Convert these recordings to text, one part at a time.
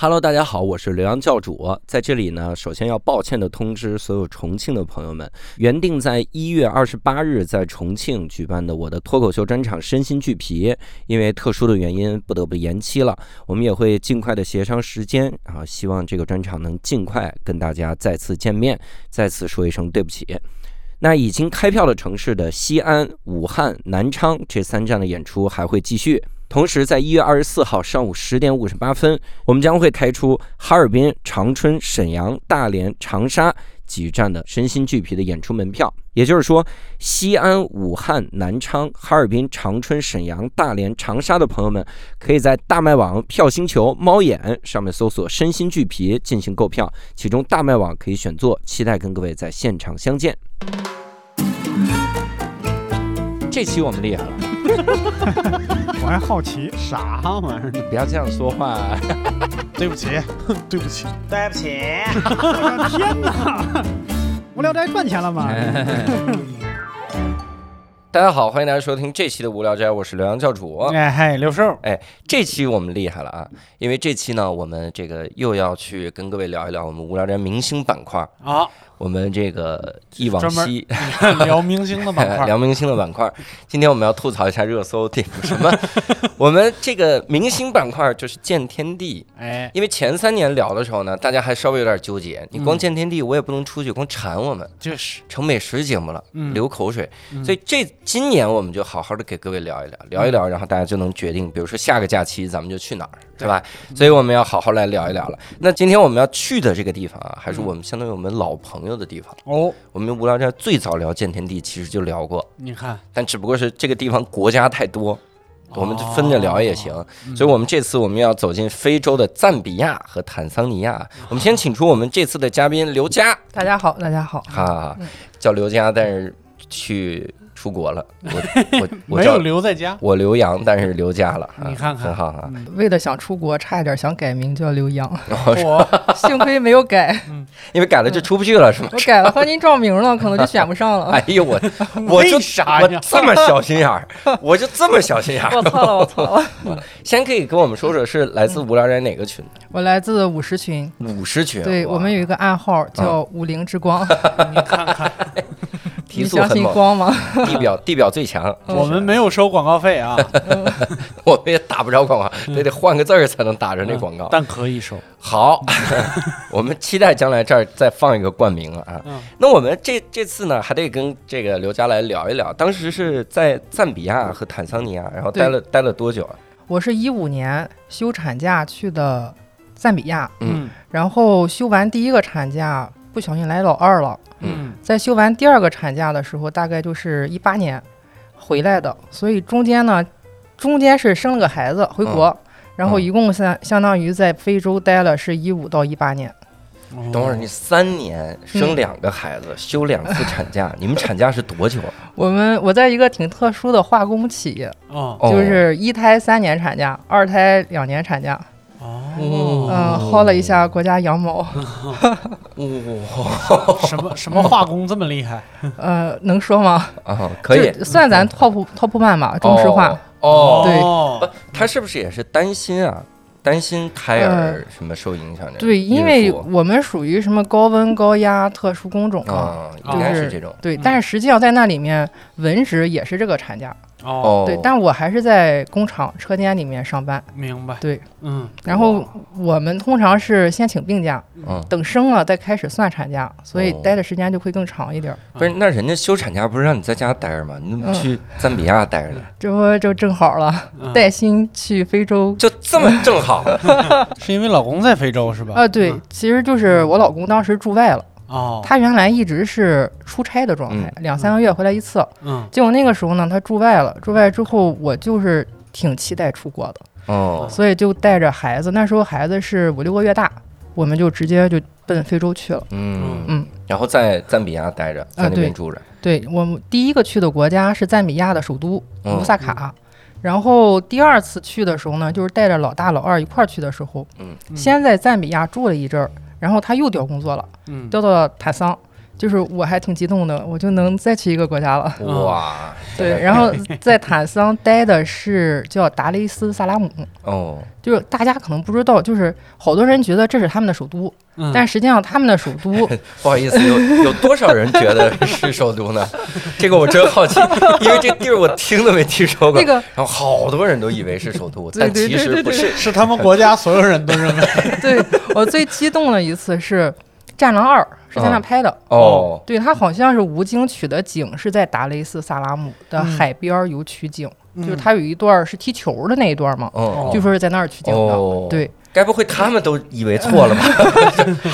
Hello，大家好，我是刘洋教主，在这里呢，首先要抱歉的通知所有重庆的朋友们，原定在一月二十八日在重庆举办的我的脱口秀专场《身心俱疲》，因为特殊的原因不得不延期了。我们也会尽快的协商时间，啊，希望这个专场能尽快跟大家再次见面，再次说一声对不起。那已经开票的城市的西安、武汉、南昌这三站的演出还会继续。同时，在一月二十四号上午十点五十八分，我们将会开出哈尔滨、长春、沈阳、大连、长沙几站的身心俱疲的演出门票。也就是说，西安、武汉、南昌、哈尔滨、长春、沈阳、大连、长沙的朋友们，可以在大麦网、票星球、猫眼上面搜索“身心俱疲”进行购票。其中，大麦网可以选座，期待跟各位在现场相见。这期我们厉害了。我还好奇，啥玩意儿？你不要这样说话。对不起，对不起，对不起。我的天哪！无聊斋赚钱了吗？大家好，欢迎大家收听这期的无聊斋，我是刘洋教主。哎嗨，刘寿，哎，这期我们厉害了啊！因为这期呢，我们这个又要去跟各位聊一聊我们无聊斋明星板块。好，我们这个忆往昔 聊明星的板块，聊明星的板块。今天我们要吐槽一下热搜顶什么？我们这个明星板块就是见天地。哎，因为前三年聊的时候呢，大家还稍微有点纠结。你光嗯见天地，我也不能出去，光馋我们，就是，成美食节目了，嗯流口水。嗯所以这今年我们就好好的给各位聊一聊，聊一聊，然后大家就能决定，比如说下个假期咱们就去哪儿，对吧？所以我们要好好来聊一聊了。那今天我们要去的这个地方啊，还是我们相当于我们老朋友的地方。哦，我们无聊斋最早聊见天地，其实就聊过，你看，但只不过是这个地方国家太多。我们就分着聊也行，嗯所以我们这次我们要走进非洲的赞比亚和坦桑尼亚。我们先请出我们这次的嘉宾刘佳，大家好，大家好。哈哈嗯，叫刘佳，但是去出国了。我我 我没有留在家。我留洋，但是留家了。啊你看看很好啊。为了想出国，差一点想改名叫刘洋，我 幸亏没有改。因为改了就出不去了，是吗？我改了，和您照名了，可能就选不上了。哎呦我，我就为啥我呀这么小心眼儿，我就这么小心眼儿。我错了，我错了！先可以跟我们说说是来自无聊人哪个群？我来自五十群，五十群。对我们有一个暗号叫“五灵之光你看看，”，相速很猛，信光吗？地表地表最强。我们没有收广告费啊，我们也打不着广告，得得换个字儿才能打着那广告。但可以收。好，我们期待将来这儿再放一个冠名了啊。嗯那我们这这次呢，还得跟这个刘佳来聊一聊，当时是在赞比亚和坦桑尼亚，然后待了待了多久啊？我是一五年休产假去的赞比亚，嗯然后休完第一个产假，不小心来老二了。嗯。在休完第二个产假的时候，大概就是一八年回来的，所以中间呢，中间是生了个孩子回国，然后嗯。一共相相当于在非洲待了是一五到一八年。嗯等会儿你三年生嗯两个孩子，休两次产假，你们产假是多久啊？我们我在一个挺特殊的化工企业，就是一胎三年产假，二胎两年产假，哦，嗯，薅了一下国家羊毛，哇什么什么化工这么厉害？呃，能说吗？啊，可以算咱 top top 漫吧，中石化。哦，对他是不是也是担心啊？担心胎儿什么受影响对，因为我们属于什么高温高压特殊工种嘛，啊，就应该是是这种。对，嗯但是实际上在那里面文职也是这个产假，哦，哦，对，但我还是在工厂车间里面上班，明白。对，嗯，然后我们通常是先请病假，嗯，等生了再开始算产假，所以哦待的时间就会更长一点儿。不是，那人家休产假不是让你在家待着吗？你怎么嗯去赞比亚待着呢？这不就正好了，嗯 带薪去非洲。就这么正好，是因为老公在非洲是吧？啊，对，其实就是我老公当时驻外了，哦，他原来一直是出差的状态，两三个月回来一次。嗯。结果那个时候呢，他驻外了，驻外之后，我就是挺期待出国的，哦，所以就带着孩子，那时候孩子是五六个月大，我们就直接就奔非洲去了。嗯。嗯，然后在赞比亚待着，在那边对住着，对我们第一个去的国家是赞比亚的首都嗯卢萨卡，然后第二次去的时候呢，就是带着老大老二一块儿去的时候，嗯。先在赞比亚住了一阵儿，然后他又调工作了，嗯。调到坦桑，就是我还挺激动的，我就能再去一个国家了。哇，对，然后在坦桑待的是叫达雷斯萨拉姆，哦，就是大家可能不知道，就是好多人觉得这是他们的首都，嗯但实际上他们的首都 不好意思，有有多少人觉得是首都呢？这个我真好奇，因为这地儿我听都没听说过。那个然后好多人都以为是首都，但其对对对对实不是。是他们国家所有人都认为，对我最激动的一次是《战狼二》，是在那拍的。哦，对，它好像是吴京取的景是在达雷斯萨拉姆的嗯海边儿有取景，就是嗯他有一段是踢球的那一段嘛，哦，据说是在那儿取景的。哦，对，该不会他们都以为错了吧？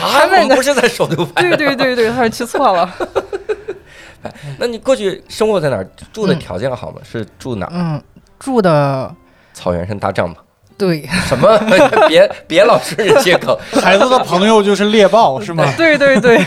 啊，我们不是在首都拍对对对对，他们去错了。那你过去生活在哪儿？住的条件好吗？是住哪儿？嗯，住的草原上搭帐篷？对什么？别别老顺着接梗。孩子的朋友就是猎豹，是吗？对对 对，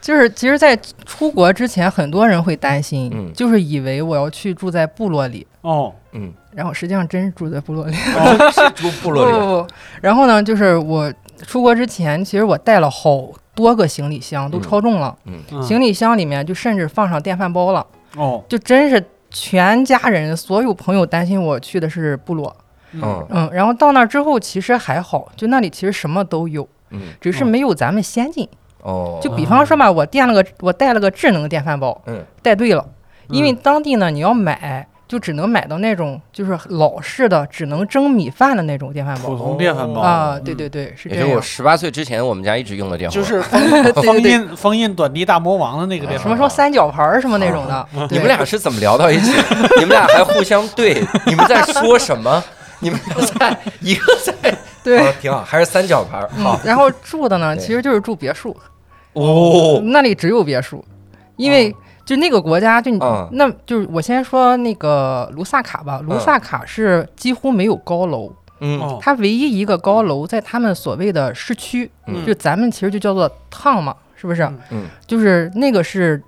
就是其实，在出国之前，很多人会担心，嗯就是以为我要去住在部落里，哦，嗯，然后实际上真是住在部落里。哦是住部落里的。不不不，然后呢，就是我出国之前，其实我带了好多个行李箱，都嗯超重了。嗯行李箱里面就甚至放上电饭煲了，哦，就真是全家人所有朋友担心我去的是部落。嗯。嗯，然后到那儿之后其实还好，就那里其实什么都有，嗯。只是没有咱们先进。哦，就比方说嘛，我垫了个我带了个智能电饭煲，嗯。带对了，因为嗯当地呢你要买。就只能买到那种就是老式的，只能蒸米饭的那种电饭煲。普通电饭煲。啊，嗯对对对，是也是我。十八岁之前，我们家一直用的电饭煲。就是封 封印封印短笛大魔王的那个电饭煲。什么说三角牌儿什么那种的，你们俩是怎么聊到一起？你们俩还互相对，你们在说什么？你们在一个在 对哦，挺好，还是三角牌儿好嗯，然后住的呢，其实就是住别墅，哦。那里只有别墅，因为就那个国家，就你嗯那就是我先说那个卢萨卡吧，卢萨卡是几乎没有高楼，嗯哦，它唯一一个高楼在他们所谓的市区，嗯就咱们其实就叫做趟嘛，是不是嗯？嗯就是那个是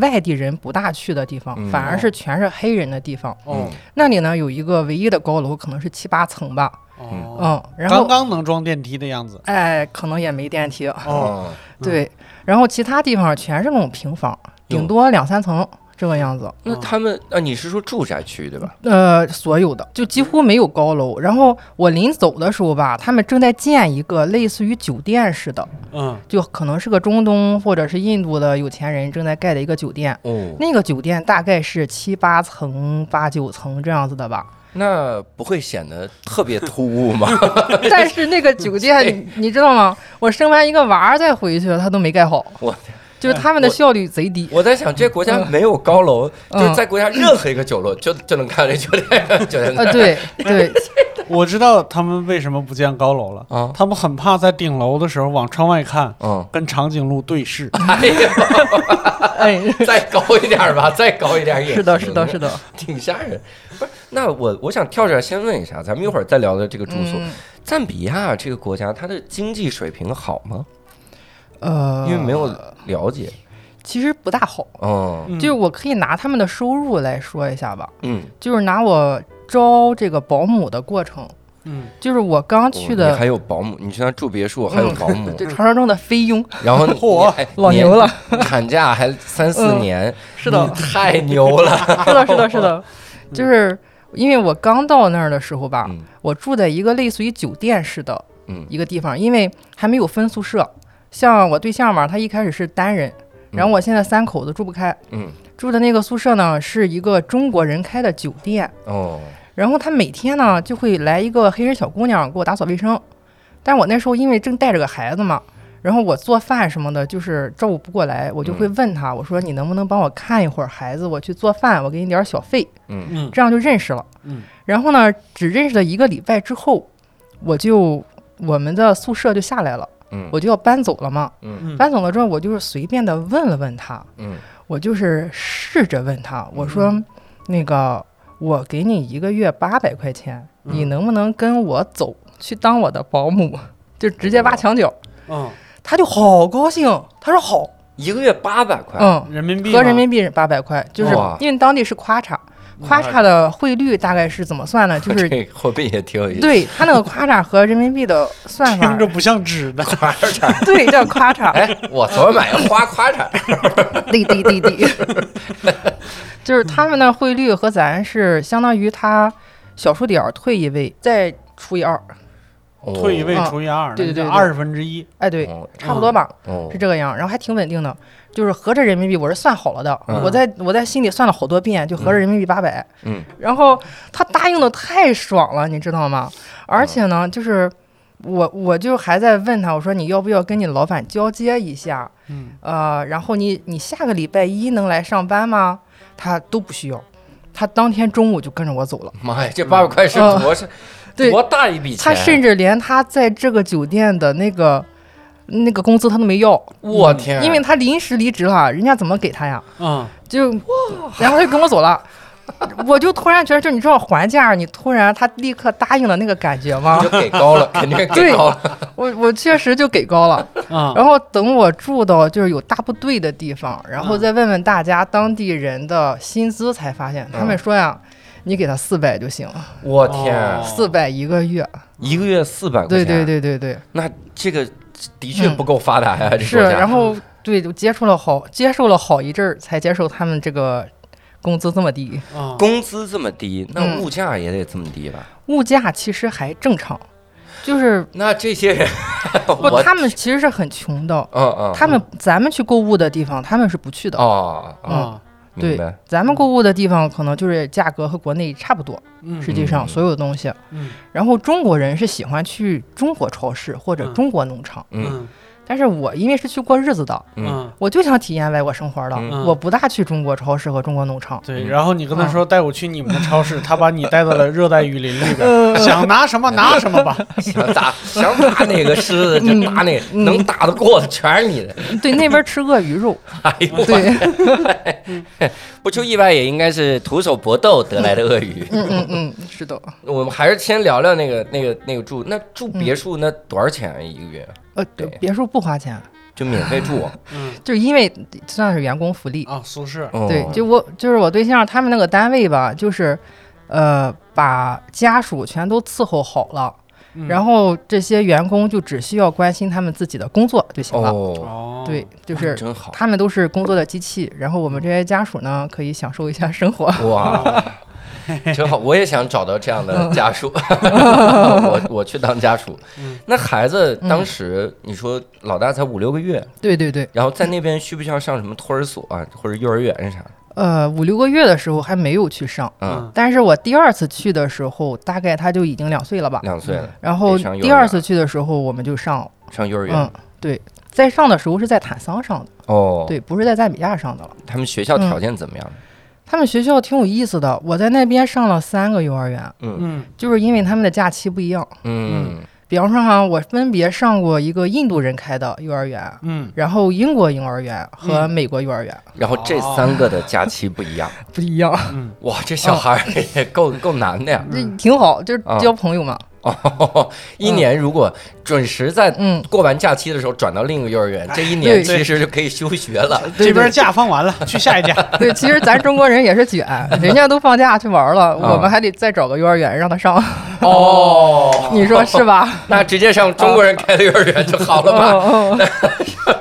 外地人不大去的地方，嗯。反而是全是黑人的地方。哦。那里呢有一个唯一的高楼，可能是七八层吧，哦，嗯，然刚后刚能装电梯的样子。哎，可能也没电梯，哦，哦，对，然后其他地方全是那种平房，顶多两三层这个样子。那他们啊，你是说住宅区对吧？呃，所有的就几乎没有高楼。然后我临走的时候吧，他们正在建一个类似于酒店似的，嗯就可能是个中东或者是印度的有钱人正在盖的一个酒店。哦，那个酒店大概是七八层、八九层这样子的吧。那不会显得特别突兀吗？但是那个酒店，你你知道吗？我生完一个娃儿再回去，他都没盖好，我就是他们的效率贼低。我在想，这国家没有高楼，嗯就是在国家任何一个角落就就能看到这酒店，酒店啊，对对，我知道他们为什么不建高楼了，啊，他们很怕在顶楼的时候往窗外看，嗯，跟长颈鹿对视。哎呀，哎，再高一点吧，再高一点也是的，是的，是的。挺吓人。不是，那我我想跳出来先问一下，咱们一会儿再聊聊这个住宿。嗯赞比亚这个国家，它的经济水平好吗？呃，因为没有了解。其实不大好。哦，嗯。就是我可以拿他们的收入来说一下吧，嗯，就是拿我招这个保姆的过程，嗯。就是我刚去的，哦还有保姆，你去那住别墅还有保姆，对传说中的菲佣，然后你嚯哎老牛了，年产假还三四嗯。年，是的，太牛了。是的，是的，是的，就是因为我刚到那儿的时候吧，嗯。我住在一个类似于酒店似的嗯。一个地方，因为还没有分宿舍。像我对象嘛，他一开始是单人，然后我现在三口子住不开，嗯。住的那个宿舍呢是一个中国人开的酒店，哦。然后他每天呢就会来一个黑人小姑娘给我打扫卫生，但我那时候因为正带着个孩子嘛，然后我做饭什么的，就是照顾不过来，我就会问他，我说你能不能帮我看一会儿孩子，我去做饭，我给你点儿小费，嗯。嗯。这样就认识了。嗯。然后呢，只认识了一个礼拜之后，我就我们的宿舍就下来了，嗯。我就要搬走了嘛。搬走了之后，我就是随便的问了问他，嗯。我就是试着问他，我说那个我给你一个月八百块钱，你嗯能不能跟我走去当我的保姆？就直接挖墙脚，嗯，他就好高兴，他说好，一个月八百块，嗯，人民币吗？合人民币八百块，就是因为当地是夸查，夸嚓的汇率大概是怎么算的？就是货币也挺有意思。对它那个夸嚓和人民币的算法听，着不像纸的。夸嚓，对叫夸嚓，哎，我昨儿买个花夸嚓，滴滴滴滴，就是他们那汇率和咱是相当于他小数点儿退一位再除以二，退一位啊除以二，对对对对二十分之一。哎对，哦差不多吧，哦是这个样，然后还挺稳定的。就是合着人民币，我是算好了的，嗯我在我在心里算了好多遍，就合着人民币八百、嗯，然后他答应的太爽了，你知道吗？而且呢，就是我我就还在问他，我说你要不要跟你老板交接一下？嗯，呃，然后你你下个礼拜一能来上班吗？他都不需要，他当天中午就跟着我走了。妈呀，这八百块是嗯多是对多大一笔钱？他甚至连他在这个酒店的那个那个工资他都没要，我天，因为他临时离职了，人家怎么给他呀？嗯，就然后他就跟我走了。我就突然觉得，就你知道还价，你突然他立刻答应了那个感觉吗就？给高了，肯定给高了。我我确实就给高了。啊，然后等我住到就是有大部队的地方，然后再问问大家当地人的薪资，才发现他们说呀，你给他四百就行了，我天哦，四百一个月。一个月四百块对钱，对，对对对，那这个的确不够发达呀，这是。国家然后对，就接触了好接受了好一阵儿，才接受他们这个工资这么低。啊，工资这么低，那嗯物价也得这么低吧？物价其实还正常，就是那这些人，不，我他们其实是很穷的。嗯嗯，他们咱们去购物的地方，他们是不去的。哦哦，啊，明白。咱们购物的地方可能就是价格和国内差不多，嗯，实际上嗯。所有的东西。嗯。然后中国人是喜欢去中国超市或者嗯。中国农场，嗯。嗯但是我因为是去过日子的，嗯，嗯，我就想体验外国生活的，嗯我不大去中国超市和中国农场。对。嗯然后你跟他说带我去你们的超市，他把你带到了热带雨林里嗯边，想拿什么拿什么吧。想打想打哪个狮子就打哪个，嗯能打得过的全是你的。对，那边吃鳄鱼肉，哎呦，我对，不出意外也应该是徒手搏斗得来的鳄鱼。嗯嗯嗯，是的，我们还是先聊聊那个那个那个住，那住别墅那多少钱啊一个月？呃，对别墅不花钱，就免费住？嗯 就是因为算是员工福利。啊，宿舍。哦对，就我就是我对象他们那个单位吧，就是，呃，把家属全都伺候好了，嗯然后这些员工就只需要关心他们自己的工作就行了。哦，哦，对，就是真好他们都是工作的机器，然后我们这些家属呢，可以享受一下生活。哇，真好！我也想找到这样的家属，我我去当家属嗯。那孩子当时你说老大才五六个月，对对对，然后在那边需不需要上什么托儿所啊，或者幼儿园啥的？呃，五六个月的时候还没有去上，嗯，但是我第二次去的时候，大概他就已经两岁了吧。两岁了，然后第二次去的时候，我们就上，上幼儿园嗯。，对，在上的时候是在坦桑上的，哦，对，不是在赞比亚上的了。他们学校条件怎么样？他们学校挺有意思的，我在那边上了三个幼儿园，嗯。嗯。就是因为他们的假期不一样。嗯。比方说哈，我分别上过一个印度人开的幼儿园，嗯。然后英国幼儿园和嗯。美国幼儿园、然后这三个的假期不一样。不一样，嗯。哇，这小孩也够够难的呀！这挺好，就是啊交朋友嘛。哦，一年如果准时在嗯，过完假期的时候转到另一个幼儿园，这一年其实就可以休学了。这边假放完了，去下一家。对，其实咱中国人也是卷，人家都放假去玩了，啊我们还得再找个幼儿园让他上，哦，你说是吧？那直接上中国人开的幼儿园就好了吧？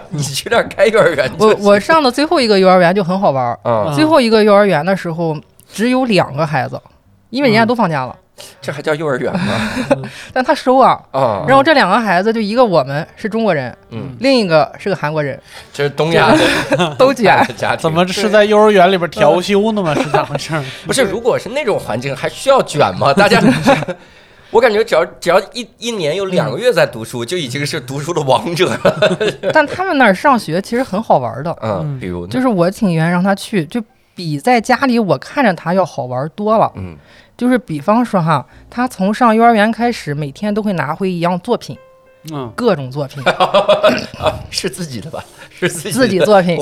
你去那儿开幼儿园就我我上的最后一个幼儿园就很好玩最后一个幼儿园的时候只有两个孩子，因为人家都放假了，这还叫幼儿园吗？但他收啊。啊，然后这两个孩子就一个我们是中国人，嗯，另一个是个韩国人，这是东亚的 都卷。家庭，怎么是在幼儿园里边调休呢吗？是咋回事儿？不是？如果是那种环境，还需要卷吗？大家。我感觉只要只要一一年有两个月在读书，就已经是读书的王者了。但他们那儿上学其实很好玩的，嗯，嗯比如就是我请愿意让他去，就比在家里我看着他要好玩多了。嗯就是比方说哈，他从上幼儿园开始，每天都会拿回一样作品，嗯各种作品，是自己的吧？是自己自己作品，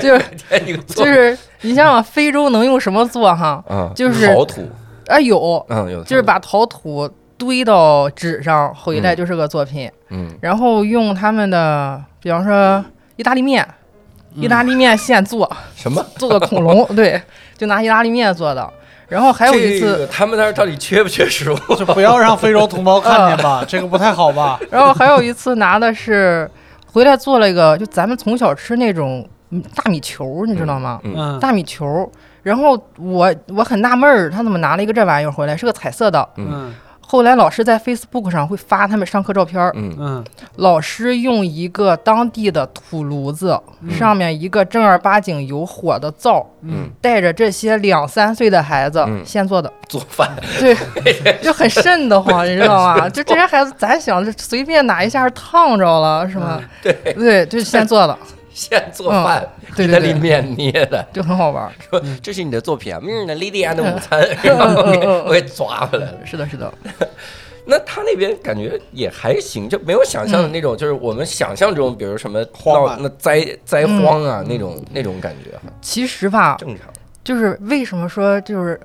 就是 就是你想想非洲能用什么做哈？嗯，就是陶土，啊有，嗯，有就是把陶土堆到纸上，回来就是个作品，嗯然后用他们的，比方说意大利面，意大利面现做，什么做个恐龙，对，就拿意大利面做的。然后还有一这次，个他们那儿到底缺不缺食物？就不要让非洲同胞看见吧，这个不太好吧？然后还有一次拿的是回来做了一个，就咱们从小吃那种嗯大米球，你知道吗？嗯嗯大米球。然后我我很纳闷儿，他怎么拿了一个这玩意儿回来？是个彩色的。嗯后来老师在 Facebook 上会发他们上课照片儿，嗯。嗯。老师用一个当地的土炉子，上面一个正儿八经有火的灶，嗯，带着这些两三岁的孩子嗯。现做的，做饭。对，就很瘆得慌，你知道吗？就这些孩子，咱想着随便哪一下烫着了是吗？对，对，就是现做的，现做饭，嗯对意大利对对，面捏的，就很好玩这是你的作品啊，明日呢莉莉安的午餐，然后我给嗯嗯嗯我给抓回来。了。是的，是的，那他那边感觉也还行，就没有想象的那种，就是我们想象中，比如什么闹荒那灾灾荒啊那种那种感觉。哈，其实吧，正常。就是为什么说就是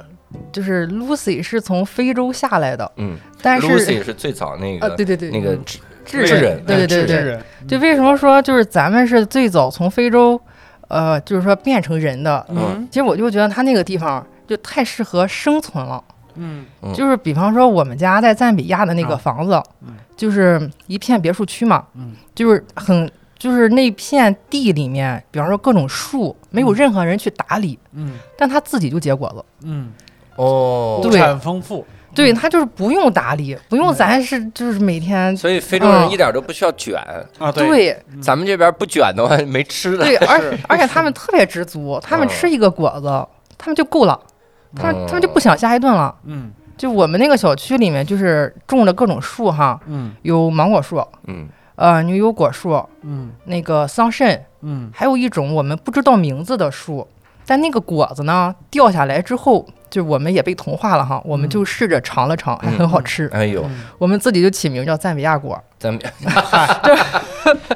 就是 Lucy 是从非洲下来的，嗯。但是，Lucy 是最早那啊，个对对对，那个智智人人，对对对对，就为什么说就是咱们是最早从非洲，呃，就是说变成人的。嗯其实我就觉得他那个地方就太适合生存了。嗯。嗯。就是比方说我们家在赞比亚的那个啊房子，嗯就是一片别墅区嘛，嗯。就是很就是那片地里面，比方说各种树，没有嗯。任何人去打理，嗯。但它自己就结果子。嗯，哦，物对产丰富，对，他就是不用打理，不用咱是就是每天所以非洲人嗯一点都不需要卷，啊，对，咱们这边不卷的话 没吃的。对，而而且他们特别知足，他们嗯。吃一个果子，他们就够了，他们他们就不嗯想下一顿了。嗯。就我们那个小区里面，就是种了各种树哈，嗯有芒果树，嗯。呃，牛油果树，嗯。那个桑葚，嗯。还有一种我们不知道名字的树，但那个果子呢掉下来之后，就我们也被同化了哈，我们就试着尝了尝，还很好吃。哎呦，嗯我们自己就起名叫赞比亚果。咱 们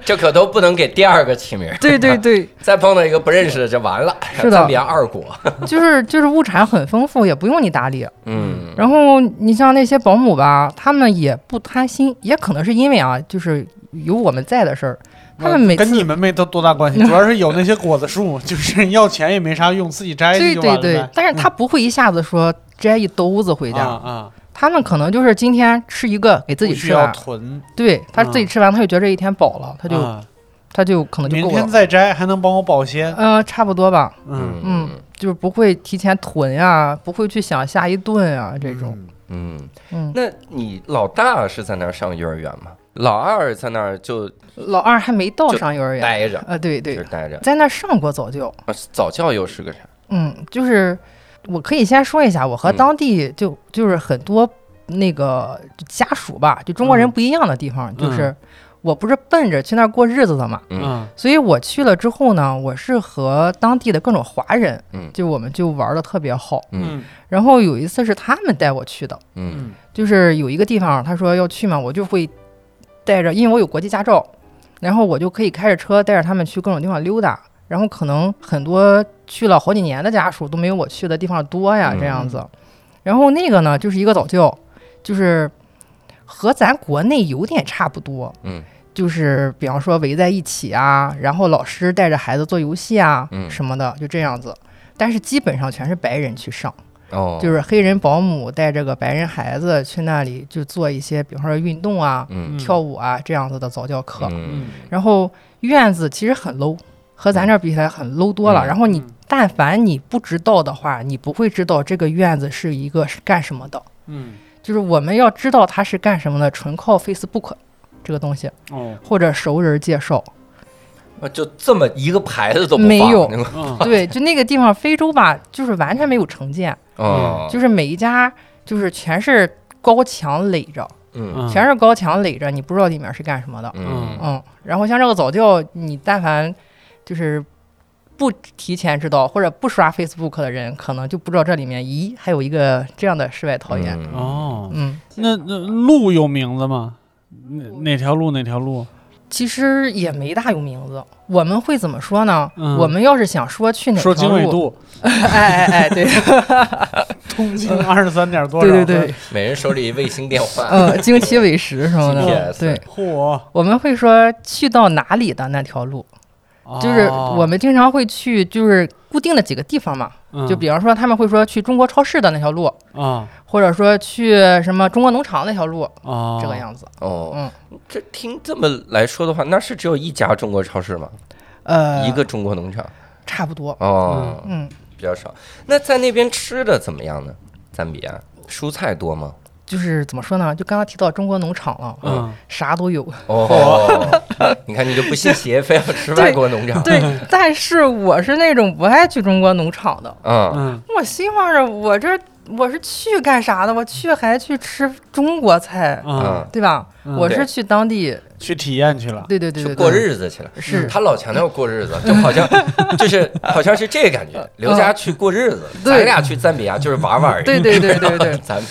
这可都不能给第二个起名，对对对，再碰到一个不认识的就完了。是的赞比亚二果。就是就是物产很丰富，也不用你打理。嗯，然后你像那些保姆吧，他们也不贪心，也可能是因为啊，就是有我们在的事儿，他们每次跟你们没多多大关系，主要是有那些果子树，就是要钱也没啥用，自己摘对对去就完了呗，对但是他不会一下子说摘一兜子回啊家，啊，他们可能就是今天吃一个给自己不需要吃完，囤，对他自己吃完，他就觉得这一天饱了，他就、啊他就可能就明够了。天再摘还能帮我保鲜，嗯、差不多吧，嗯嗯，就是不会提前囤呀，不会去想下一顿啊这种，嗯，嗯，那你老大是在那儿上幼儿园吗？老二在那儿就老二还没到上幼儿园，待着，啊，对对。就是，待着。在那儿上过早教，啊早教又是个啥？嗯，就是我可以先说一下，我和嗯。当地就就是很多那个家属吧，就中国人嗯。不一样的地方，就嗯是我不是奔着去那儿过日子的嘛，嗯。嗯。所以我去了之后呢，我是和当地的各种华人，嗯。就我们就玩的特别好。嗯。嗯。然后有一次是他们带我去的，嗯。嗯。就是有一个地方他说要去嘛，我就会带着，因为我有国际驾照，然后我就可以开着车带着他们去各种地方溜达。然后可能很多去了好几年的家属都没有我去的地方多呀，嗯这样子。然后那个呢，就是一个早教，就是和咱国内有点差不多，嗯就是比方说围在一起啊，然后老师带着孩子做游戏啊嗯什么的，就这样子。但是基本上全是白人去上，哦，就是黑人保姆带着个白人孩子去那里就做一些，比方说运动啊、嗯跳舞啊这样子的早教课。嗯然后院子其实很 low，和咱这儿比起来很 low 多了。嗯然后你嗯但凡你不知道的话，你不会知道这个院子是一个是干什么的。嗯就是我们要知道它是干什么的，纯靠 Facebook 这个东西哦或者熟人介绍。啊就这么一个牌子都没有 对，就那个地方，非洲吧，就是完全没有城建，嗯，就是每一家就是全是高墙垒着，嗯嗯全是高墙垒着，你不知道里面是干什么的。嗯嗯，然后像这个早教，你但凡就是不提前知道或者不刷 Facebook 的人，可能就不知道这里面，咦，还有一个这样的世外桃源。嗯哦，嗯，那那路有名字吗？哪哪条路哪条路？其实也没大有名字。我们会怎么说呢？嗯。我们要是想说去哪说经纬条路，度，哎哎哎，对。东经二十三点多少？对对对，，每人手里卫星电话，嗯，经奇纬时什么的，GPS 对，嚯，我们会说去到哪里的那条路，就是哦我们经常会去，就是固定的几个地方嘛，嗯。就比方说他们会说去中国超市的那条路，啊或者说去什么中国农场那条路，哦这个样子。哦，嗯，这听这么来说的话，那是只有一家中国超市吗？呃，一个中国农场差不多。哦，嗯，比较少。那在那边吃的怎么样呢？赞比亚蔬菜多吗？就是怎么说呢？就刚刚提到中国农场了，嗯啥都有。哦，你看你就不信邪，非要吃外国农场。对，但是我是那种不爱去中国农场的。嗯，嗯我心望着，我这我是去干啥的？我去还去吃中国菜，嗯，对吧？嗯我是去当地，去体验去了。对对对对，去过日子去了。是他老强调过日子，就好像 就是好像是这个感觉。刘佳去过日子，对咱俩去赞比亚就是玩玩而已。对对对对对 咱们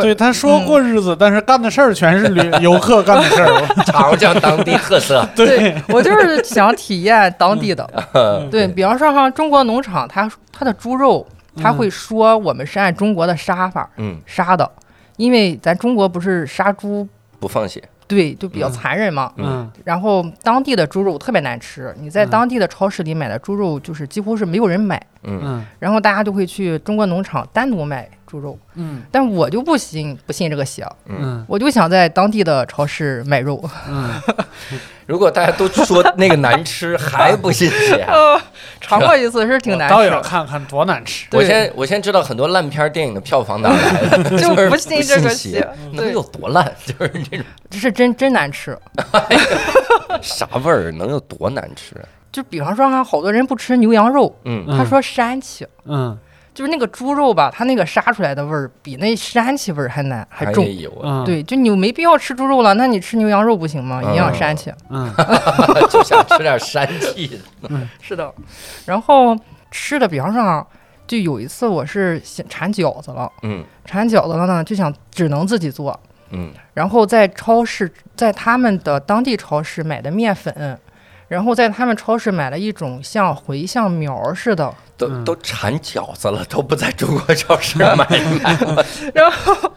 对，他说过日子，但是干的事儿全是旅游客干的事儿。尝尝当地特色。对我就是想体验当地的。嗯对比方说，哈中国农场，它它的猪肉，它嗯。会说我们是按中国的杀法嗯，杀的，因为咱中国不是杀猪，不放血。对，就比较嗯。残忍嘛。嗯。然后当地的猪肉特别难吃，你在嗯。当地的超市里买的猪肉就是几乎是没有人买，嗯。嗯。然后大家就会去中国农场单独买猪肉，嗯但我就不信不信这个邪，嗯我就想在当地的超市买肉。嗯，如果大家都说那个难吃，还不信邪。呃，尝过一次是挺难倒也要，看看多难吃。我先我先知道很多烂片电影的票房哪来的，就是不信信这个邪能有多烂？就是这种这是真真难吃。啥味儿，能有多难吃？就比方说哈，好多人不吃牛羊肉，嗯嗯他说膻气，嗯就是那个猪肉吧，它那个杀出来的味儿比那膻气味儿还难还重。有啊，嗯，，对，就你没必要吃猪肉了，那你吃牛羊肉不行吗？一样嗯膻气。嗯 就想吃点膻气的。是的，然后吃的，比方说啊，就有一次我是想馋饺子了，嗯馋饺子了呢，就想只能自己做，嗯然后在超市，在他们的当地超市买的面粉，然后在他们超市买了一种像茴香苗似的，都嗯都馋饺子了，都不在中国超市买一买了。然后。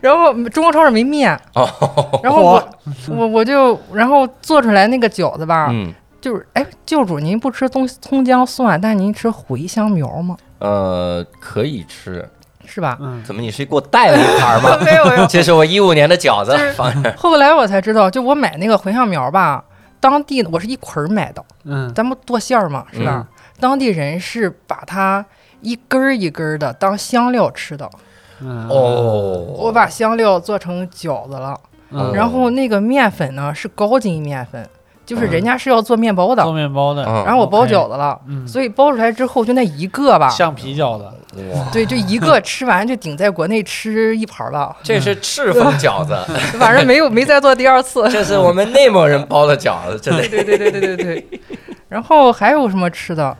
然后中国超市没面，哦，然后我我我就然后做出来那个饺子吧，嗯就是哎，教主您不吃葱葱姜蒜，但您吃茴香苗吗？呃，可以吃。是吧？嗯怎么你是给我带了一盘吗？没有没有，这是我一五年的饺子，放这儿。后来我才知道，就我买那个茴香苗吧，当地我是一捆儿买的，嗯。咱们剁馅儿嘛，是吧？当地人是把它一根儿一根儿的当香料吃的。嗯。哦，我把香料做成饺子了，嗯。然后那个面粉呢是高筋面粉，就是嗯人家是要做面包的，做面包的，嗯。然后我包饺子了，嗯，所以包出来之后就那一个吧，橡皮饺子，哇，对，就一个吃完就顶在国内吃一盘了，这是赤峰饺子，反正没有没再做第二次。这是我们内蒙人包的饺子，真的。对对对对对对对。然后还有什么吃的？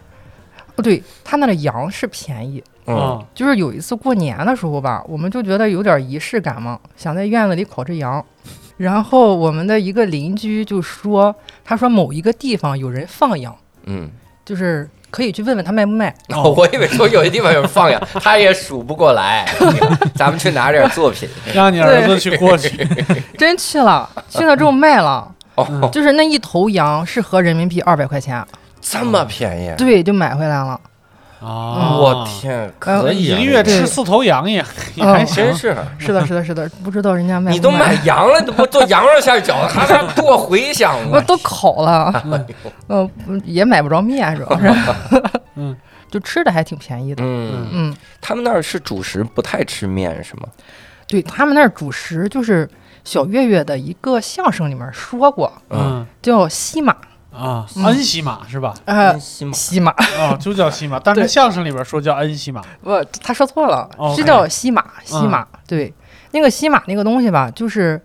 不，对他那的羊是便宜。嗯嗯就是有一次过年的时候吧，我们就觉得有点仪式感嘛，想在院子里烤只羊。然后我们的一个邻居就说，他说某一个地方有人放羊，嗯，就是可以去问问他卖不卖。哦，我以为说有些地方有人放羊，他也数不过来。咱们去拿点作品。让你儿子去过去，真去了，去了之后卖了，哦，就是那一头羊是合人民币二百块钱，这么便宜？对，就买回来了。啊，我天，可以啊一个月吃四头羊也 还行。真，是。是的，是的，是的，不知道人家卖。你都买羊了，都不做羊肉馅饺子，还还剁茴香？我都烤了，嗯、也买不着面，主要是，嗯，就吃的还挺便宜的。嗯，嗯，他们那儿是主食不太吃面是吗？对他们那儿主食就是小岳岳的一个相声里面说过，嗯。叫西马，啊，嗯恩西马是吧？呃，西马？西马，啊，就叫西马，但是对相声里边说叫恩西马，不，他说错了，OK 是叫西马，西马。对，那个西马那个东西吧，就是，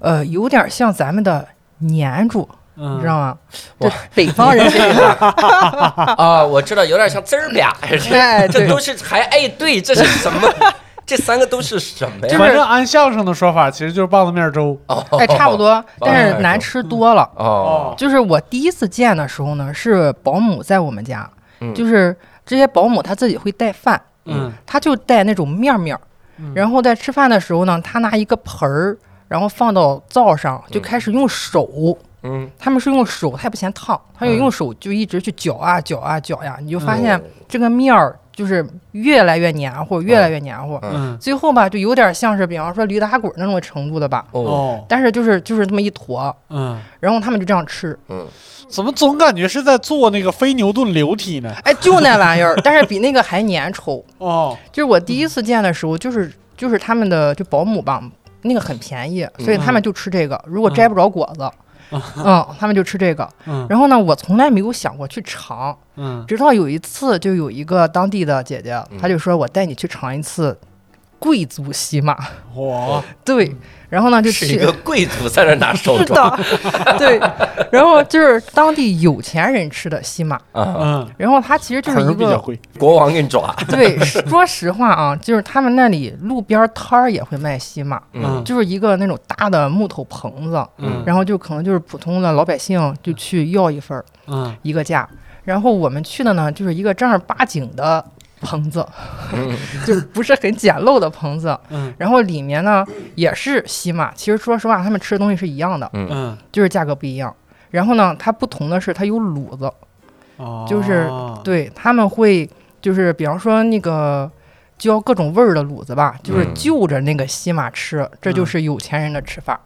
呃，有点像咱们的年猪，嗯，你知道吗？哇这北方人这个，啊，我知道，有点像滋儿吧？哎，对，这都是还哎，对，这是什么？这三个都是什么呀？反正按相声的说法，其实就是棒子面粥。哦，哎，差不多，但哎是难吃多了。哦，就是我第一次见的时候呢，是保姆在我们家，嗯。就是这些保姆她自己会带饭，嗯。她就带那种面面然后在吃饭的时候呢，她拿一个盆儿，然后放到灶上，就开始用手，嗯，他们是用手，他也不嫌烫，他就嗯。用手就一直去搅啊搅啊搅呀，你就发现哦。这个面儿就是越来越黏糊，越来越黏糊，嗯。最后吧就有点像是比方说驴打滚那种程度的吧，哦，哦。但是就是就是这么一坨，嗯，然后他们就这样吃，嗯，怎么总感觉是在做那个非牛顿流体呢？哎，就那玩意儿，但是比那个还粘稠。哦，就是我第一次见的时候，就是就是他们的就保姆吧，那个很便宜，所以他们就吃这个。如果摘不着果子，嗯，他们就吃这个。嗯。然后呢，我从来没有想过去尝，嗯。直到有一次，就有一个当地的姐姐，她就说我带你去尝一次贵族西马。哇。对，然后呢就是去一个 贵族在那拿手是 抓。的，对，然后就是当地有钱人吃的西马。啊，嗯，然后它其实就是一个比较贵，国王给你抓，对，说实话啊，就是他们那里路边摊儿也会卖西马，嗯。就是一个那种大的木头棚子，嗯。然后就可能就是普通的老百姓就去要一份儿嗯。一个价，然后我们去的呢就是一个正儿八经的棚子，嗯。就是不是很简陋的棚子，嗯。然后里面呢也是西马，其实说实话他们吃的东西是一样的，嗯。嗯，就是价格不一样。然后呢，它不同的是它有卤子，哦，就是对他们会就是比方说那个浇各种味儿的卤子吧，就是嗯。就着那个西马吃，这嗯。就是有钱人的吃法，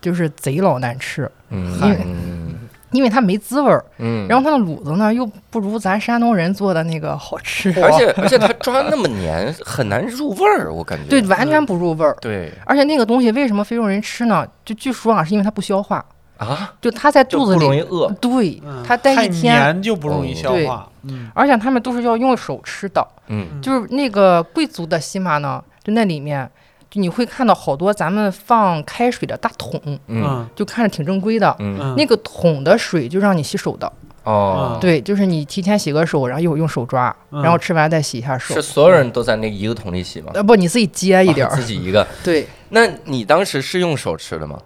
就是贼老难吃，嗯因为它没滋味儿。嗯，然后它的卤子呢又不如咱山东人做的那个好吃，而且而且它抓那么黏，很难入味儿，我感觉。对，完全不入味儿。对而且那个东西为什么非洲人吃呢？就据说啊，是因为它不消化，啊，就它在肚子里，容易饿。对嗯，它待一天，黏就不容易消对化，嗯而且他们都是要用手吃的。嗯就是那个贵族的西马呢，就那里面，就你会看到好多咱们放开水的大桶，嗯嗯就看着挺正规的。嗯嗯，那个桶的水就让你洗手的，哦，对，就是你提前洗个手，然后一会儿用手抓，嗯然后吃完再洗一下手是。所有人都在那一个桶里洗吗？呃，不，你自己接一点。自己一个。对，那你当时是用手吃的吗？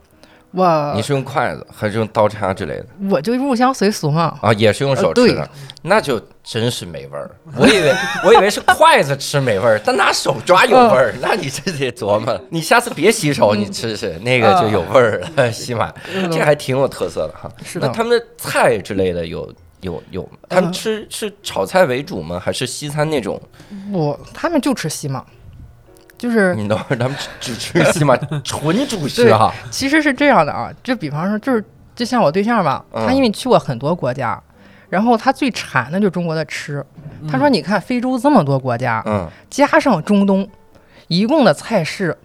我你是用筷子还是用刀叉之类的？我就入乡随俗嘛。啊，也是用手吃的，那就真是没味儿。我以为 我以为是筷子吃没味儿，但拿手抓有味嗯儿，那你这得琢磨。你下次别洗手，你吃吃那个就有味儿了。西马，这还挺有特色的哈。是的，那他们的菜之类的有有有吗？他们嗯吃是炒菜为主吗？还是西餐那种？我他们就吃西马，就是你等会儿咱们只只吃起码，纯主食哈。其实是这样的啊，就比方说，就是就像我对象吧，嗯他因为去过很多国家，然后他最馋的就是中国的吃。他说：“你看非洲这么多国家，嗯，加上中东，一共的菜式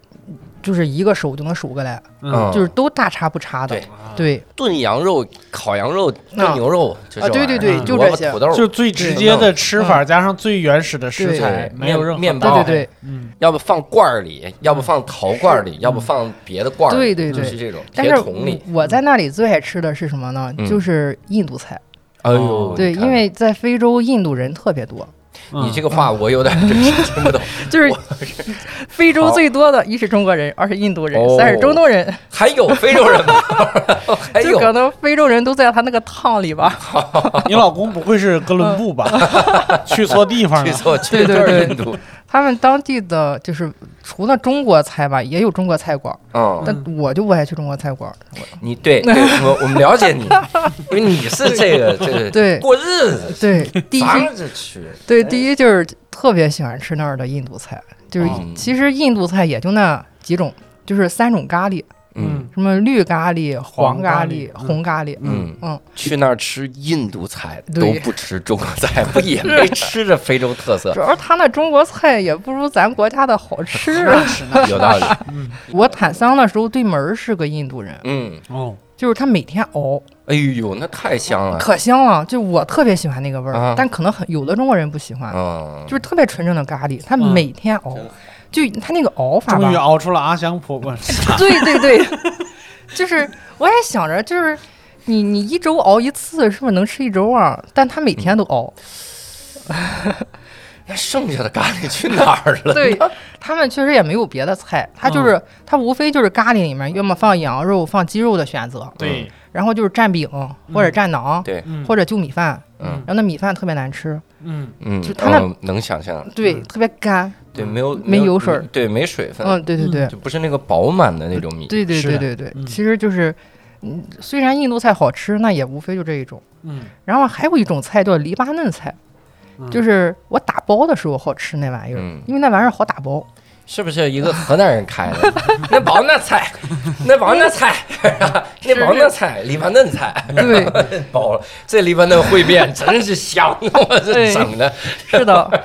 就是一个手就能数过来，嗯。就是都大差不差的。对。对。炖羊肉、烤羊肉、炖啊牛肉，就啊。这玩意儿对对对就这些。土豆，就最直接的吃法，加上最原始的食材，对。没有任何面包。对对对。嗯。要不放罐儿里，要不放陶罐儿里，要不放别的罐儿里，对对对。就是这种但是铁桶里。我在那里最爱吃的是什么呢？嗯。就是印度菜。哎呦哦，对，你看。因为在非洲，印度人特别多，你这个话我有点真是听不懂，就是非洲最多的，一是中国人，二是印度人，哦三是中东人。还有非洲人吗？还有可能非洲人都在他那个趟里吧。你老公不会是哥伦布吧？去错地方了。去错去错对对对印度，他们当地的就是除了中国菜吧，也有中国菜馆，嗯，但我就不爱去中国菜馆。你对 对，我我们了解你，因为你是这个这个对。过日子，对，第一对第一就是特别喜欢吃那儿的印度菜，就是哦。其实印度菜也就那几种，就是三种咖喱，嗯。什么绿咖喱、黄黄咖咖喱嗯。红咖喱。嗯。嗯，去那儿吃印度菜都不吃中国菜，不也没吃着非洲特色？主？要他那中国菜也不如咱国家的好吃啊。有道理，我坦桑的时候，对门儿是个印度人，嗯，哦，就是他每天熬，哎呦，那太香了，可香了，就我特别喜欢那个味儿，啊。但可能很有的中国人不喜欢，嗯，就是特别纯正的咖喱，他嗯每天熬，就他那个熬法终于，熬出了阿香婆婆。对对对，就是我也想着，就是你你一周熬一次，是不是能吃一周啊？但他每天都熬，那 剩下的咖喱去哪儿了？对他们确实也没有别的菜，他嗯就是他无非就是咖喱里面要么放羊肉、放鸡肉的选择，对，然后就是蘸饼或者蘸馕，对，嗯或者就米饭，嗯然后那米饭特别难吃，嗯。嗯，就他那嗯能想象，对，特别干，对，没有没油水儿对，没水分，嗯，对对对，就不是那个饱满的那种米。对对对对对，嗯其实就是，嗯，虽然印度菜好吃，那也无非就这一种。嗯，然后还有一种菜叫黎巴嫩菜，嗯就是我打包的时候好吃那玩意儿，嗯因为那玩意儿好打包。是不是一个河南人开的？那王那菜，那王那菜，那王那菜，黎巴嫩菜，对，包了。这黎巴嫩烩面真是香，我这对整的。是的，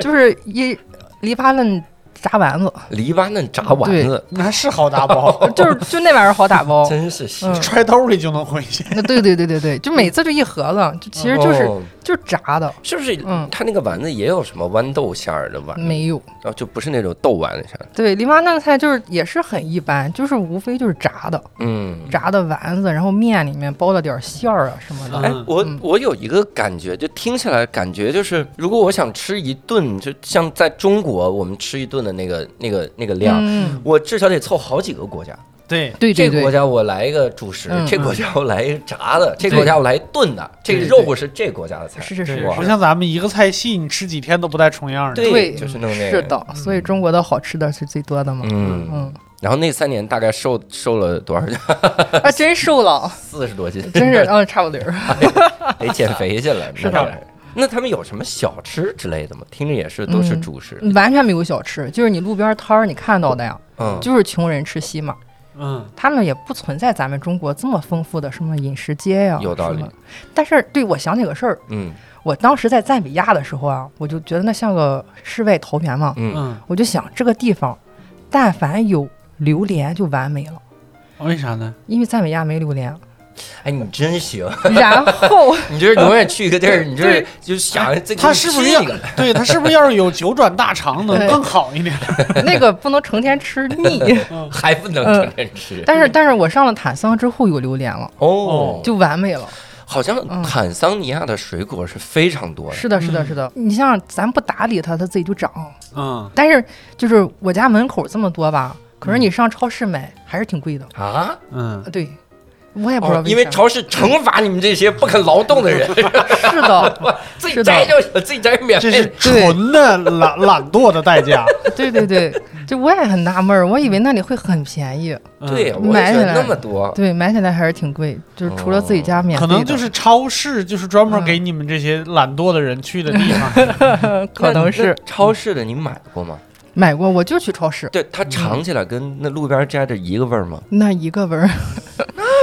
就是一黎巴嫩炸丸子，黎巴嫩炸丸子，那是好打包，就是就那玩意儿好打包。真是揣兜里就能回去。那对对对对对，就每次就一盒子，就其实就是哦就是炸的，是不是？嗯它那个丸子也有什么豌豆馅儿的丸子？没有。然后就不是那种豆丸子馅儿。对，黎巴嫩菜就是也是很一般，就是无非就是炸的，嗯。炸的丸子，然后面里面包了点馅儿啊什么的。哎嗯，我嗯我有一个感觉，就听起来感觉就是，如果我想吃一顿，就像在中国我们吃一顿的那个那个那个量，嗯，我至少得凑好几个国家。对，对这个国家我来一个主食，嗯。这个国家我来一个炸的，这个国家我来一炖的，这个肉是这个国家的菜。是是是不像咱们一个菜系，你吃几天都不带重样的。对对，就是弄那个。是的，所以中国的好吃的是最多的嘛。嗯，嗯，然后那三年大概瘦瘦了多少？斤？啊，真瘦了，四十多斤，真是，嗯，差不多。儿。得减肥去了。是的那他们有什么小吃之类的吗？听着也是都是嗯主食。完全没有小吃，就是你路边摊儿你看到的呀，嗯，就是穷人吃西嘛。嗯，他们也不存在咱们中国这么丰富的什么饮食街呀，有道理。但是对我想起个事儿，嗯我当时在赞比亚的时候啊，我就觉得那像个世外桃源嘛，嗯，嗯，我就想这个地方，但凡有榴莲就完美了，为啥呢？因为赞比亚没榴莲。哎，你真行，然后 你就是永远去一个地儿，你就是就想这他是不是要一个？对他是不是要是有九转大肠能更好一点？那个不能成天吃腻，还不能成天天吃？但是但是我上了坦桑之后有榴莲了，哦，就完美了。好像嗯坦桑尼亚的水果是非常多的。是的，是的，是的。你像咱不打理它，它自己就长。嗯，但是就是我家门口这么多吧，可是你上超市买还是挺贵的。啊，嗯，对，我也不知道哦，因为啥。超市惩罚你们这些不肯劳动的人，是的，自己摘就有，自己摘是免这是。纯的懒懒惰的代价。对对对，就我也很纳闷儿，我以为那里会很便宜，嗯。对，买起来那么多，对，买起来还是挺贵，就是除了自己家免可能就是超市，就是专门给你们这些懒惰的人去的地方。可能是。超市的，你买过吗？买过，我就去超市，对，它尝起来跟那路边摘的一个味儿吗？那一个味儿。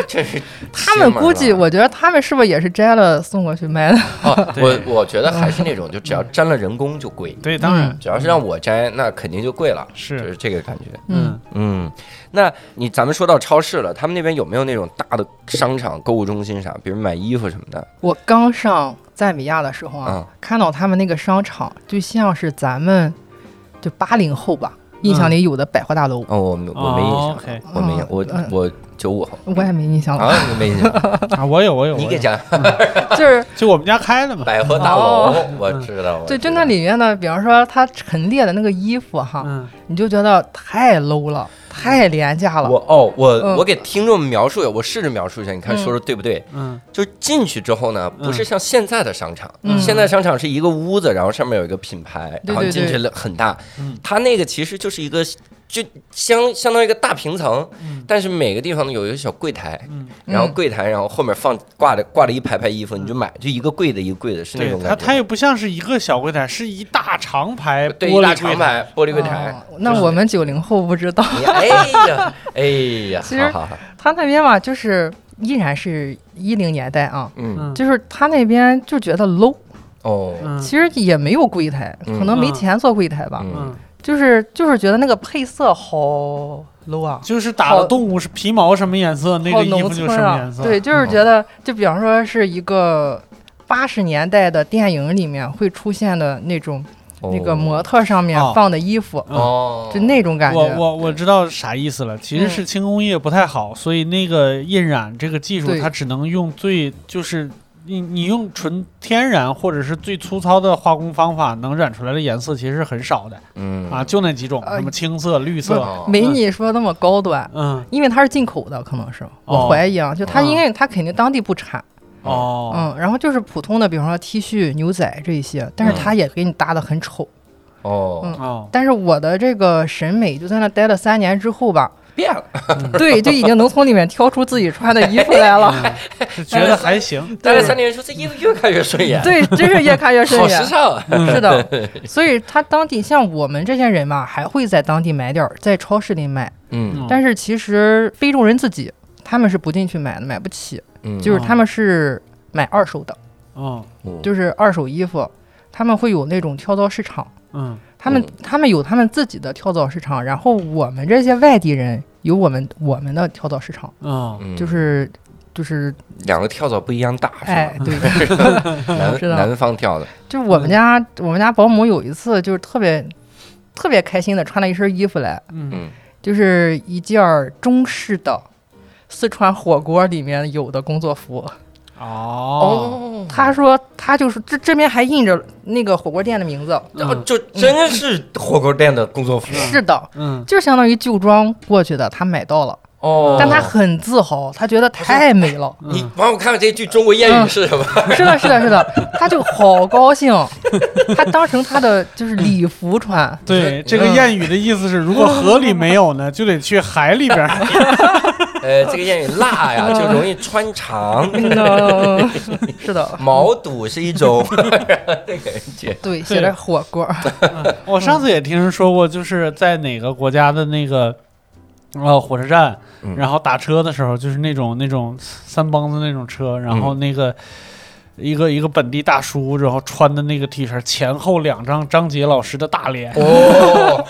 真是 他们估计，我觉得他们是不是也是摘了送过去卖的？我我觉得还是那种，就只要沾了人工就贵，对，当然。只要是让我摘，那肯定就贵了，是。就是是，这个感觉。嗯，嗯，那你咱们说到超市了，他们那边有没有那种大的商场、购物中心啥，比如买衣服什么的？我刚上赞比亚的时候啊，啊看到他们那个商场，就像是咱们就八零后吧，印象里有的百货大楼，哦，我没我没印象，我没印象，我嗯我九五后我也没印象了，没印象，啊，我有，我有，你给我有讲 就是就我们家开的嘛。百货大楼，我知道，对，就那里面呢，比方说它陈列的那个衣服哈，嗯，你就觉得太 low 了，太廉价了。我哦，我嗯我给听众们描述一下，我试着描述一下，你看说说的对不对？嗯，就进去之后呢，不是像现在的商场，嗯现在商场是一个屋子，然后上面有一个品牌，然后进去了很大嗯，它那个其实就是一个。就相相当于一个大平层，嗯。但是每个地方呢有一个小柜台，嗯。然后嗯柜台，然后后面放挂着挂着一排排衣服，你就买，就一个柜子一个柜子，是那，种感觉。它它也不像是一个小柜台，是一大长排对一大玻璃柜台。长排玻璃柜台。哦那我们九零后不知道，你哎呀，哎呀，其实好好好，他那边吧，就是依然是一零年代啊，嗯。嗯，就是他那边就觉得 low，哦，嗯。其实也没有柜台，嗯可能没嗯。钱做柜台吧，嗯。嗯，就是就是觉得那个配色好 low 啊。就是打的动物是皮毛什么颜色，那个衣服就什么颜，色。对，就是嗯。觉得，就比方说是一个八十年代的电影里面会出现的那种那个模特上面哦。放的衣服，哦，就那种感觉。我我我知道啥意思了，其实嗯。是轻工业不太好，所以那个印染这个技术它只能用最就是你你用纯天然或者是最粗糙的化工方法能染出来的颜色其实是很少的嗯啊，就那几种，呃什么青色、绿色，哦没你说那么高端，嗯因为它是进口的，可能是我哦怀疑啊，就它哦因为它肯定当地不产，哦，嗯，然后就是普通的，比方说 T 恤、牛仔这一些，但是嗯它也给你搭的很丑，哦，嗯哦，但是我的这个审美就在那待了三年之后吧，变了，对，就已经能从里面挑出自己穿的衣服来了。觉得还行。但是三年，说这衣服越看越顺眼，对，真是越看越顺好时眼。尚啊，是的，所以他当地像我们这些人嘛，还会在当地买点儿，在超市里买。嗯。但是其实非洲人自己他们是不进去买的，买不起，嗯，就是他们是买二手的，哦，就是二手衣服，他们会有那种跳蚤市场，嗯他们嗯。他们有他们自己的跳蚤市场，然后我们这些外地人有我们我们的跳蚤市场，哦，嗯。就是就是两个跳蚤不一样大，是哎吧？，对，南 南方跳的，就我们家我们家保姆有一次就是特别特别开心的穿了一身衣服来，嗯嗯，就是一件中式的四川火锅里面有的工作服。哦，他说他就是这这边还印着那个火锅店的名字。然后就真是火锅店的工作服。是的，嗯。就相当于旧装过去的，他买到了，哦。但他很自豪，他觉得太美了。你帮我看看这句中国谚语是什么？是的，是的，是的，他就好高兴，他当成他的就是礼服穿。对，这个谚语的意思是，如果河里没有呢，就得去海里边儿。呃，这个谚语辣呀，就容易穿肠。嗯，是的，毛肚是一种。对，写着火锅。我上次也听人说过，就是在哪个国家的那个呃火车站，嗯然后打车的时候，就是那种那种三蹦子那种车，然嗯后那个。一个一个本地大叔，然后穿的那个 T 恤，前后两张张杰老师的大脸，哦，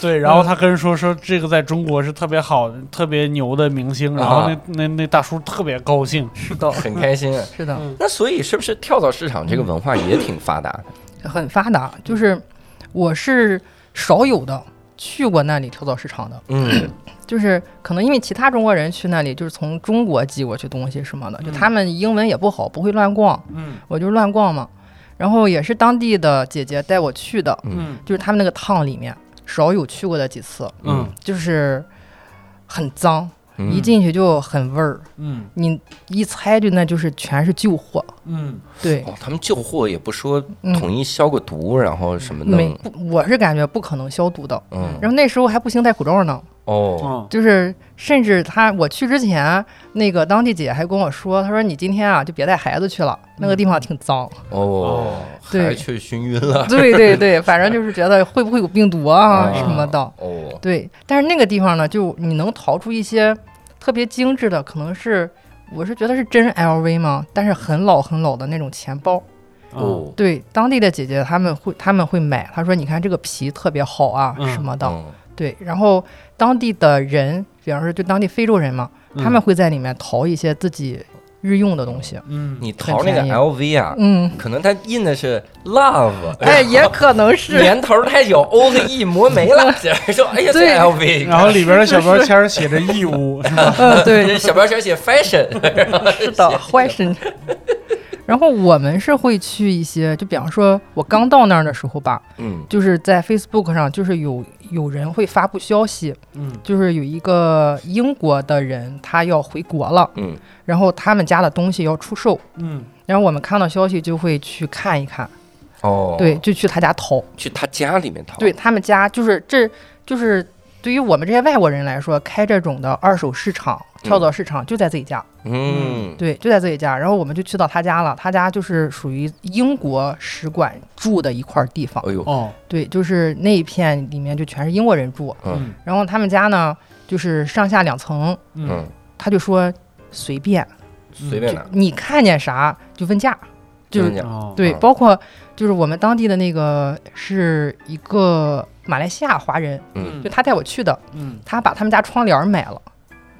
对，然后他跟人说说这个在中国是特别好、特别牛的明星，然后那那那大叔特别高兴，是的，很开心啊。是的，那所以是不是跳蚤市场这个文化也挺发达的？很发达。就是我是少有的去过那里跳蚤市场的，嗯就是可能因为其他中国人去那里就是从中国寄过去东西什么的，就他们英文也不好，不会乱逛，嗯我就乱逛嘛。然后也是当地的姐姐带我去的，嗯就是他们那个趟里面少有去过的几次，嗯。就是很脏，嗯。一进去就很味儿，嗯。你一猜就那就是全是旧货，嗯。对，哦，他们旧货也不说嗯。统一消个毒，然后什么的没，不，我是感觉不可能消毒的。嗯。然后那时候还不兴戴口罩呢，哦。哦。就是甚至他我去之前，那个当地姐还跟我说，她说你今天啊就别带孩子去了，那个地方挺脏。哦，对还去熏晕了对对对，反正就是觉得会不会有病毒啊啊什么的。哦，对，但是那个地方呢，就你能淘出一些特别精致的，可能是我是觉得是真 LV 吗，但是很老很老的那种钱包。哦。哦。对，当地的姐姐他们会他们会买，她说你看这个皮特别好啊、嗯。什么的。嗯对，然后当地的人，比方说就当地非洲人嘛，他们会在里面淘一些自己日用的东西。嗯。你淘那个 LV 啊，嗯，可能它印的是 love，哎，也可能是。年头太久，O 和 E 磨没了，说哎呀这对 LV，然后里边的小标签写着义乌是吧？嗯，对，小标签写 fashion，是的，，fashion。然后我们是会去一些，就比方说，我刚到那儿的时候吧，嗯。就是在 Facebook 上，就是有有人会发布消息，嗯。就是有一个英国的人他要回国了，嗯。然后他们家的东西要出售，嗯。然后我们看到消息就会去看一看，哦，对，，就去他家淘，去他家里面淘，对他们家就是这就是对于我们这些外国人来说，开这种的二手市场、跳蚤市场就在自己家，嗯。对，就在自己家。然后我们就去到他家了，他家就是属于英国使馆住的一块地方，哎呦，哦。对，就是那一片里面就全是英国人住。嗯。然后他们家呢，就是上下两层，嗯嗯，他就说随便，随便拿，你看见啥就问价，就是对，嗯。包括就是我们当地的那个是一个马来西亚华人，嗯。就他带我去的，嗯。他把他们家窗帘儿买了，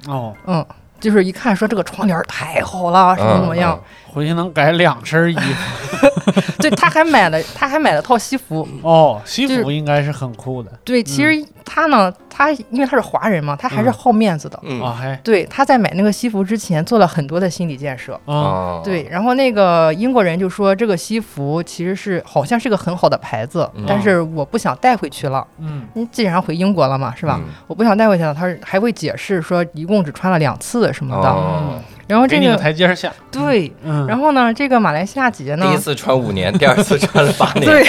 哦，嗯，就是一看说这个窗帘儿太好了，什么怎么样，回去能改两身衣服 对，他还买了他还买了套西服，哦，西服应该是很酷的对，其实他呢，他因为他是华人嘛，他还是嗯好面子的，嗯啊，还对，他在买那个西服之前做了很多的心理建设。啊哦，对，然后那个英国人就说这个西服其实是好像是个很好的牌子，嗯但是我不想带回去了。嗯你既然回英国了嘛，是吧？嗯我不想带回去了。他还会解释说一共只穿了两次什么的。哦然后这给你个个台阶下。对，嗯，然后呢，这个马来西亚姐姐呢第一，次穿五年，第二次穿了八 年，对，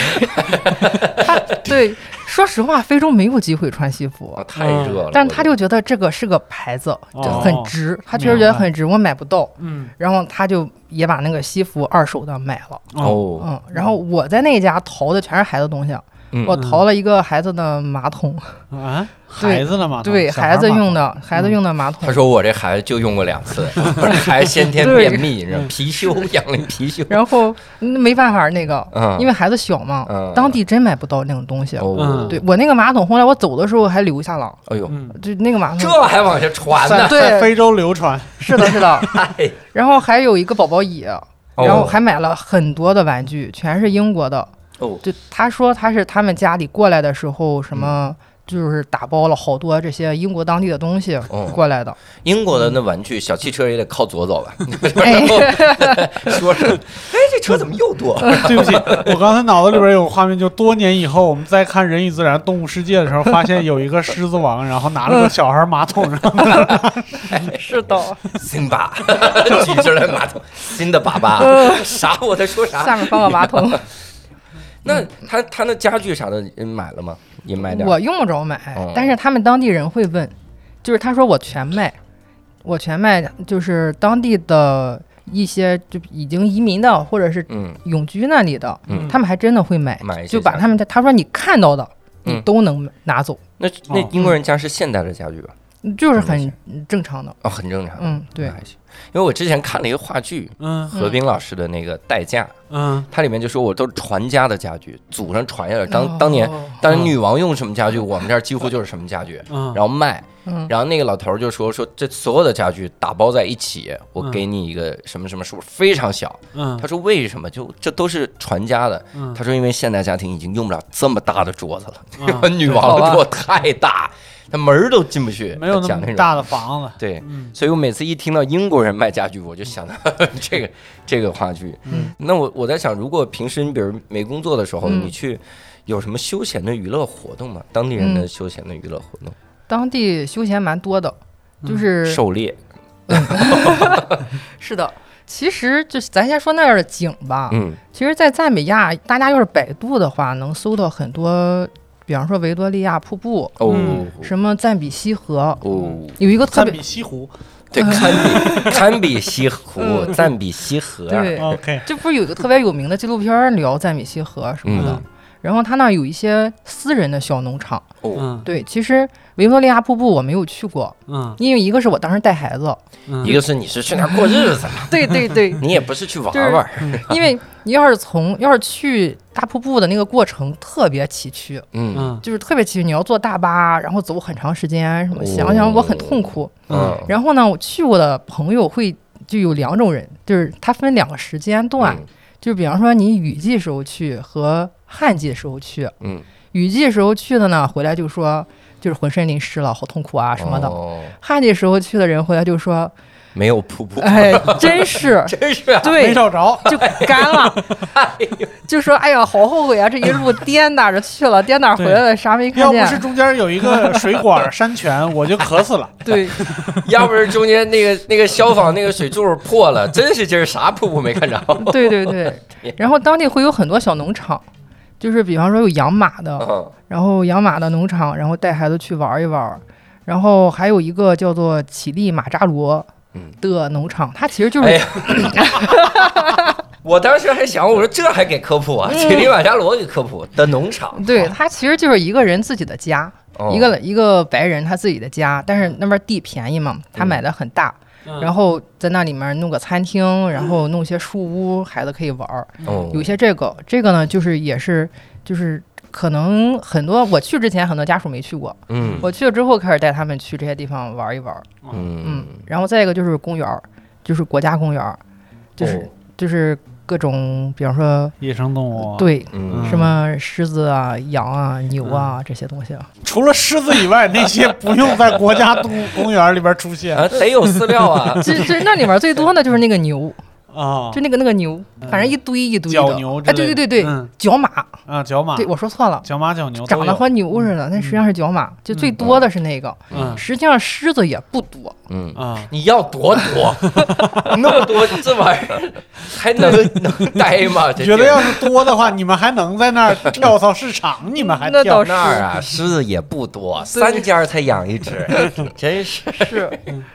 她对，说实话，非洲没有机会穿西服啊，，太热了。但我他就觉得这个是个牌子，就哦很值，他确实觉得很值，我买不到，嗯然后他就也把那个西服二手的买了，哦哦，嗯，然后我在那家淘的全是孩子东西，嗯。我淘了一个孩子的马桶，啊，对孩子的马桶，对孩孩子用的，孩子用的马桶。他，说我这孩子就用过两次，还先天便秘，你知道貔貅养了貔貅。然后嗯没办法，那个嗯，因为孩子小嘛嗯，当地真买不到那种东西。对我那个马桶，后来我走的时候还留下了，哎呦，嗯，就那个马桶，这还往下传在呢？对。在非洲流传，是的，是的。哎，然后还有一个宝宝椅，哦。然后还买了很多的玩具，全是英国的。哦，就他说他是他们家里过来的时候，什么就是打包了好多这些英国当地的东西哦过来的。英国的那玩具小汽车也得靠左走吧？哎，说是，哎，这车怎么又多？对不起，我刚才脑子里边有画面，就多年以后我们再看《人与自然：动物世界》的时候，发现有一个狮子王，然后拿了个小孩马桶，然 后是的，辛巴举出来马桶，新的粑粑，啥？我在说啥？下面放个马桶，那他他那家具啥的你买了吗？也买点儿。我用不着买哦，但是他们当地人会问，就是他说我全卖，我全卖，就是当地的一些就已经移民的或者是嗯。永居那里的，嗯，他们还真的会买，买一些就把家具。他们的他说你看到的你嗯。都能拿走，那那哦。英国人家是现代的家具吧？就是嗯很正常的。哦，很正常。嗯，对那，还行。因为我之前看了一个话剧，嗯何冰老师的那个《代驾》，嗯它里面就说我都是传家的家具，祖上传下来。当当年哦当年女王用什么家具，我们这儿几乎就是什么家具，嗯，然后卖。嗯然后那个老头儿就说说这所有的家具打包在一起，我嗯给你一个什么什么数，非常小。嗯他说为什么？就这都是传家的。嗯他说因为现代家庭已经用不了这么大的桌子了，嗯女王的桌太大，他门儿都进不去。没有那讲那种。么大的房子，对，嗯所以我每次一听到英国人卖家具，我就想到 这个这个话剧。嗯，那我我在想，如果平时你比如没工作的时候，嗯你去有什么休闲的娱乐活动吗？当地人的嗯休闲的娱乐活动，当地休闲蛮多的，嗯就是狩猎，是的。其实就是咱先说那儿的景吧，嗯其实，在赞比亚，大家要是百度的话，能搜到很多，比方说维多利亚瀑布，哦。嗯什么赞比西河，哦，有一个特别赞比西湖。对，堪比堪比西湖，嗯赞比西河，对，，OK，这不是有一个特别有名的纪录片聊赞比西河什么的，嗯然后它那儿有一些私人的小农场。哦，嗯。对，其实维多利亚瀑布我没有去过，嗯。因为一个是我当时带孩子，嗯，一个是你是去那儿过日子，对 对对，你也不是去玩就是玩，因为你要是从要是去大瀑布的那个过程特别崎岖，嗯。嗯。就是特别崎岖，你要坐大巴，然后走很长时间，什么哦。想想我很痛苦。嗯，然后呢，我去过的朋友会就有两种人，就是他分两个时间段，嗯就比方说你雨季时候去和旱季时候去，嗯雨季时候去的呢，回来就说就是浑身淋湿了，好痛苦啊什么的。哦旱季时候去的人回来就说，没有瀑布，哎，真是。真是啊，对没，找着，就干了，就说哎呀，好后悔啊，这一路颠打着去了，颠打回来了，啥没看见。要不是。中间有一个水管山泉，我就渴死了。对，要不是中间那个那个消防那个水柱破了，真是今儿啥瀑布没看着。对对对，然后当地会有很多小农场，就是比方说有养马的，嗯。然后养马的农场，然后带孩子去玩一玩，然后还有一个叫做乞力马扎罗嗯的农场，它其实就是、哎，我当时还想，我说这还给科普啊？嗯。乞力马扎罗给科普的农场，对，它其实就是一个人自己的家，哦。一个一个白人他自己的家，但是那边地便宜嘛，他买的很大，嗯。然后在那里面弄个餐厅，然后弄些树屋，孩子可以玩儿。哦。有一些这个，这个呢就是也是就是可能很多我去之前很多家属没去过，嗯。我去了之后开始带他们去这些地方玩一玩。嗯。嗯，然后再一个就是公园儿，就是国家公园儿，就是、哦。就是各种，比方说野生动物，，对。嗯。什么狮子啊、羊啊、牛啊、这些东西，除了狮子以外，那些不用在国家动物公园里边出现。啊，得有饲料啊。这这那里面最多的就是那个牛，啊，就那个那个牛，反正一堆一堆的。角牛哎，对对对对，角马，啊，角马。对，我说错了，角马角牛长得和牛似的，那实际上是角马，就最多的是那个。嗯。实际上狮子也不多，嗯，啊，你要多多，那么多这玩意儿还能 能待吗？觉得要是多的话，你们还能在那儿跳蚤市场？你们还跳。那倒？是。那儿啊，狮子也不多，三家才养一只，真是。是，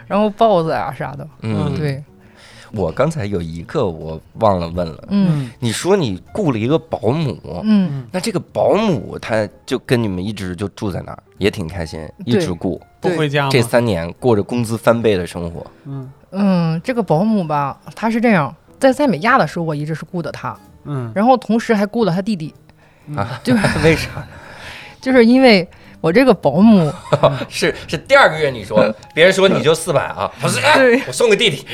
然后豹子呀啥的，嗯，对，我刚才有一个我忘了问了，嗯。你说你雇了一个保姆，嗯，那这个保姆她就跟你们一直就住在那儿，也挺开心，一直雇。不回家？这三年过着工资翻倍的生活，嗯。嗯，这个保姆吧，他是这样，在塞美亚的时候，我一直是雇的他，嗯。然后同时还雇了他弟弟，啊，就 为啥？就是因为我这个保姆，是是第二个月你说，别人说你就四百啊，他说哎，我送给弟弟，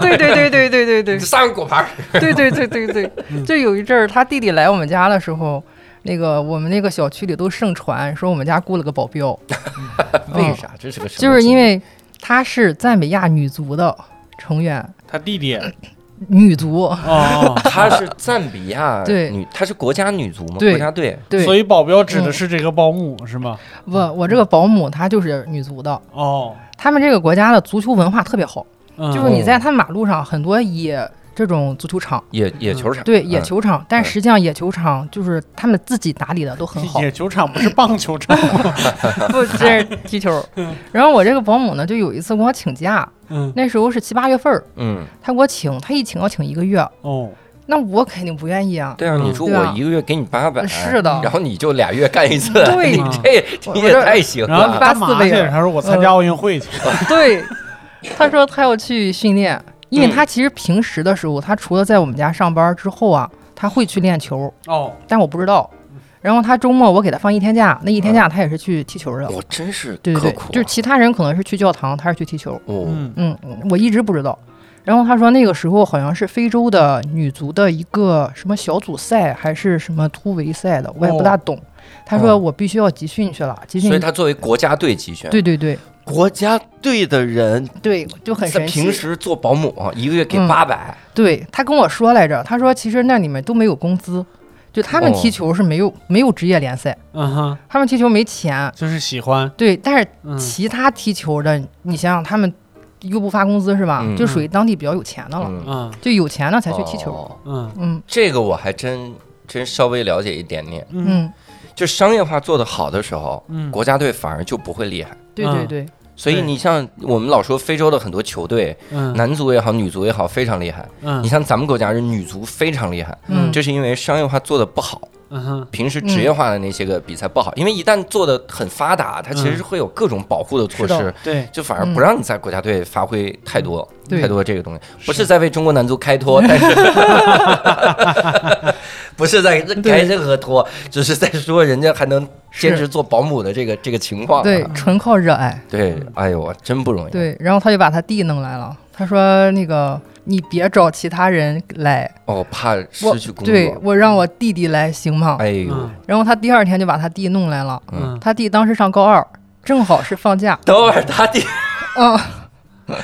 对对对对对对对你上个果盘儿，对对对对对，就有一阵儿他弟弟来我们家的时候。那个我们那个小区里都盛传说我们家雇了个保镖，为啥？这是个？就是因为他是赞比亚女足的成员，他弟弟 女足，哦，她是赞比亚 对。女，她是国家女足嘛？国家队。对，所以保镖指的是这个保姆是吗？不，我这个保姆她就是女足的，哦，他们这个国家的足球文化特别好，嗯。就是你在他们马路上很多野这种足球场，野野球场，对嗯。野球场，但实际上野球场就是他们自己打理的都很好，野球场不是棒球场，不这是踢球。然后我这个保姆呢，就有一次给我请假，嗯。那时候是七八月份儿，嗯，他给我请，他一请要请一个月，哦，那我肯定不愿意啊。对啊，嗯你说我一个月给你八百，是的。然后你就俩月干一次，对。你这你也太行然后你了。干嘛去？他说我参加奥运会去。对，他说他要去训练，因为嗯他其实平时的时候，他除了在我们家上班之后啊，他会去练球，哦，但我不知道。然后他周末我给他放一天假，那一天假他也是去踢球的。我真是对对对刻苦，啊，就是其他人可能是去教堂，他是去踢球。哦，嗯嗯，嗯我一直不知道。然后他说那个时候好像是非洲的女足的一个什么小组赛还是什么突围赛的，我也不大懂。他说哦我必须要集训去了，集训所以。他作为国家队集训，对对对国家队的人对，就很在神奇。平时做保姆，一个月给嗯。八百，对他跟我说来着，他说其实那里面都没有工资，就他们哦踢球是没有、没有职业联赛，嗯哼，他们踢球没钱。就是喜欢，对，但是嗯。其他踢球的，你想想他们又不发工资是吧？嗯。就属于当地比较有钱的了，嗯，嗯。就有钱的才去踢球。哦。嗯。嗯。这个我还真真稍微了解一点点。嗯。嗯，就商业化做得好的时候，嗯。国家队反而就不会厉害。嗯对对对，所以你像我们老说非洲的很多球队，嗯。男足也好，女足也好，非常厉害。嗯。你像咱们国家是女足非常厉害，嗯，这是因为商业化做的不好。嗯平时职业化的那些个比赛不好，因为一旦做的很发达，它其实会有各种保护的措施对就反而不让你在国家队发挥太多、太多这个东西。不是在为中国男足开脱，但是不是在开任何脱，只是在说人家还能坚持做保姆的这个这个情况、啊。对，纯靠热爱。对，哎呦，真不容易。对，然后他就把他弟弄来了，他说那个你别找其他人来，哦，怕失去工作。对我让我弟弟来行吗？哎呦，嗯然后他第二天就把他弟弄来了，嗯他弟当时上高二，正好是放假，等会儿他弟，嗯，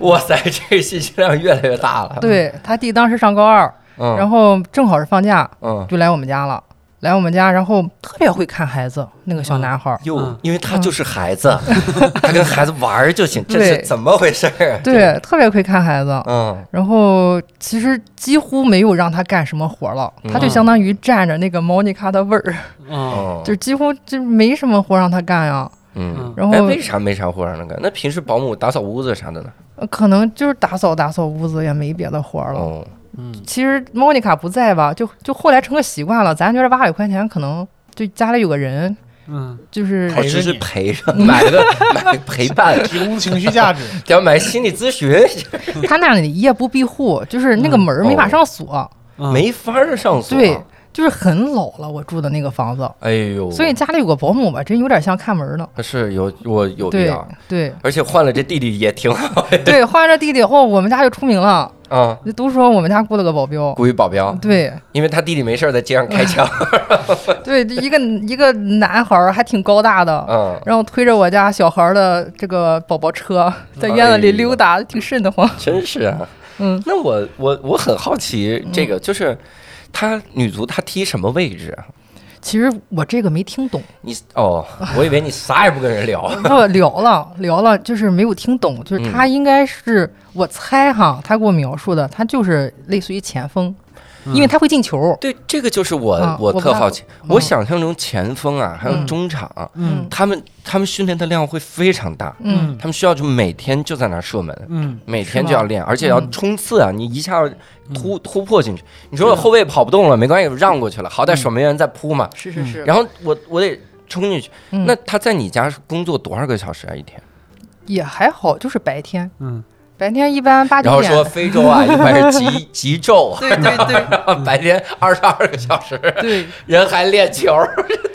哇塞，这个信息量越来越大了。，对他弟当时上高二，嗯，然后正好是放假，嗯，就来我们家了。来我们家，然后特别会看孩子，那个小男孩儿。哟嗯，因为他就是孩子，他跟孩子玩儿就行，这是怎么回事儿？啊对，特别会看孩子。嗯，然后其实几乎没有让他干什么活了，他就嗯相当于占着那个莫妮卡的味儿，就几乎就没什么活让他干呀。嗯，然后哎，为啥没啥活让他干？那平时保姆打扫屋子啥的呢？呃可能就是打扫打扫屋子，也没别的活儿了。哦，嗯其实莫妮卡不在吧，就就后来成个习惯了。咱觉得八百块钱可能就家里有个人，嗯，就是哦，只是陪着你陪着，买了个买陪伴，提供情绪价值，要买心理咨询，他那里夜不闭户，就是那个门儿没法上锁。嗯没法儿上锁。对，就是很老了，我住的那个房子，哎呦，所以家里有个保姆吧，真有点像看门儿的。是有我有对要，对。而且换了这弟弟也挺好。对，换了这弟弟后，我们家就出名了，啊，都说我们家雇了个保镖。雇一保镖，对。因为他弟弟没事在街上开枪，对，一个一个男孩儿还挺高大的，嗯，然后推着我家小孩儿的这个宝宝车 在院子里溜达，挺瘆得慌。真是啊。嗯，那我我我很好奇，这个就是他女足她踢什么位置啊？其实我这个没听懂，你哦，我以为你啥也不跟人聊。不 聊了聊了，就是没有听懂，就是他应该是、我猜哈，他给我描述的，他就是类似于前锋，因为他会进球。对，这个就是我、啊我特好奇。嗯我想象中前锋啊，还有嗯中场，嗯他们他们训练的量会非常大，嗯，他们需要就每天就在那儿射门，嗯每天就要练，而且要嗯冲刺啊！你一下突突破进去，你说我后卫跑不动了，没关系，让过去了，好歹守门员在扑嘛。是是是。然后我我得冲进去。嗯那他在你家工作多少个小时啊？一天？也还好，就是白天，嗯，白天一般八九点。然后说非洲啊，一般是极 极昼，对对对 白天二十二个小时，对，人还练球，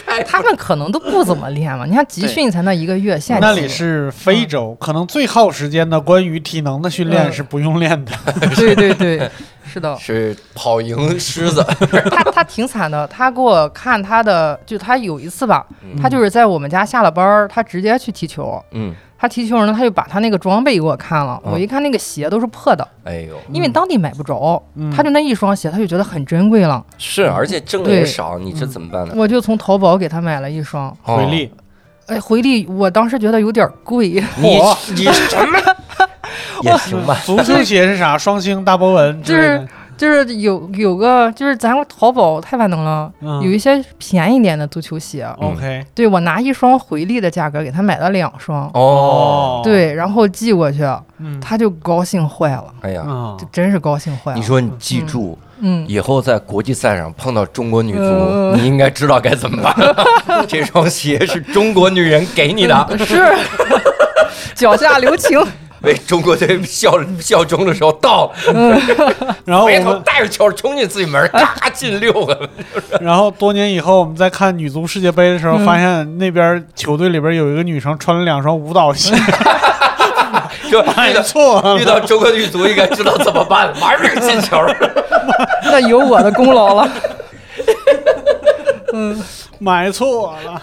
太他们可能都不怎么练嘛。你看集训才那一个月，现在那里是非洲，可能最耗时间的关于体能的训练嗯是不用练的。对对对，是的。是跑赢狮子。他他挺惨的，他给我看他的，就他有一次吧，他就是在我们家下了班儿，他直接去踢球。嗯，他踢球呢，他就把他那个装备给我看了，嗯。我一看那个鞋都是破的，哎呦，因为当地买不着，嗯。他就那一双鞋，他就觉得很珍贵了，是，而且挣的也少，你这怎么办呢？我就从淘宝给他买了一双。哦。回力，哎，回力我当时觉得有点贵，你 你什么？也行吧？足球鞋是啥？双星大波纹之类的。就是有有个就是咱淘宝太万能了，嗯。有一些便宜点的足球鞋，OK，对我拿一双回力的价格给他买了两双，哦，，对，然后寄过去，嗯。他就高兴坏了，哎呀，啊就真是高兴坏了。你说你记住，嗯，以后在国际赛上碰到中国女足，嗯你应该知道该怎么办。这双鞋是中国女人给你的，是。脚下留情，为中国队效效忠的时候到了，然后我回头们，带着球冲进自己门，嘎进六个。然后多年以后，我们在看女足世界杯的时候，嗯发现那边球队里边有一个女生穿了两双舞蹈鞋，就 遇买到错了遇，到中国女足应该知道怎么办，马上就进球。那有我的功劳了。买错了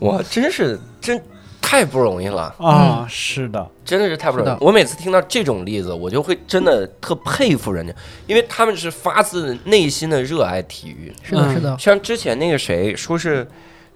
我，真是真太不容易了，啊！是的，真的是太不容易。我每次听到这种例子，我就会真的特佩服人家，因为他们是发自内心的热爱体育。是的，嗯。是的，像之前那个谁说是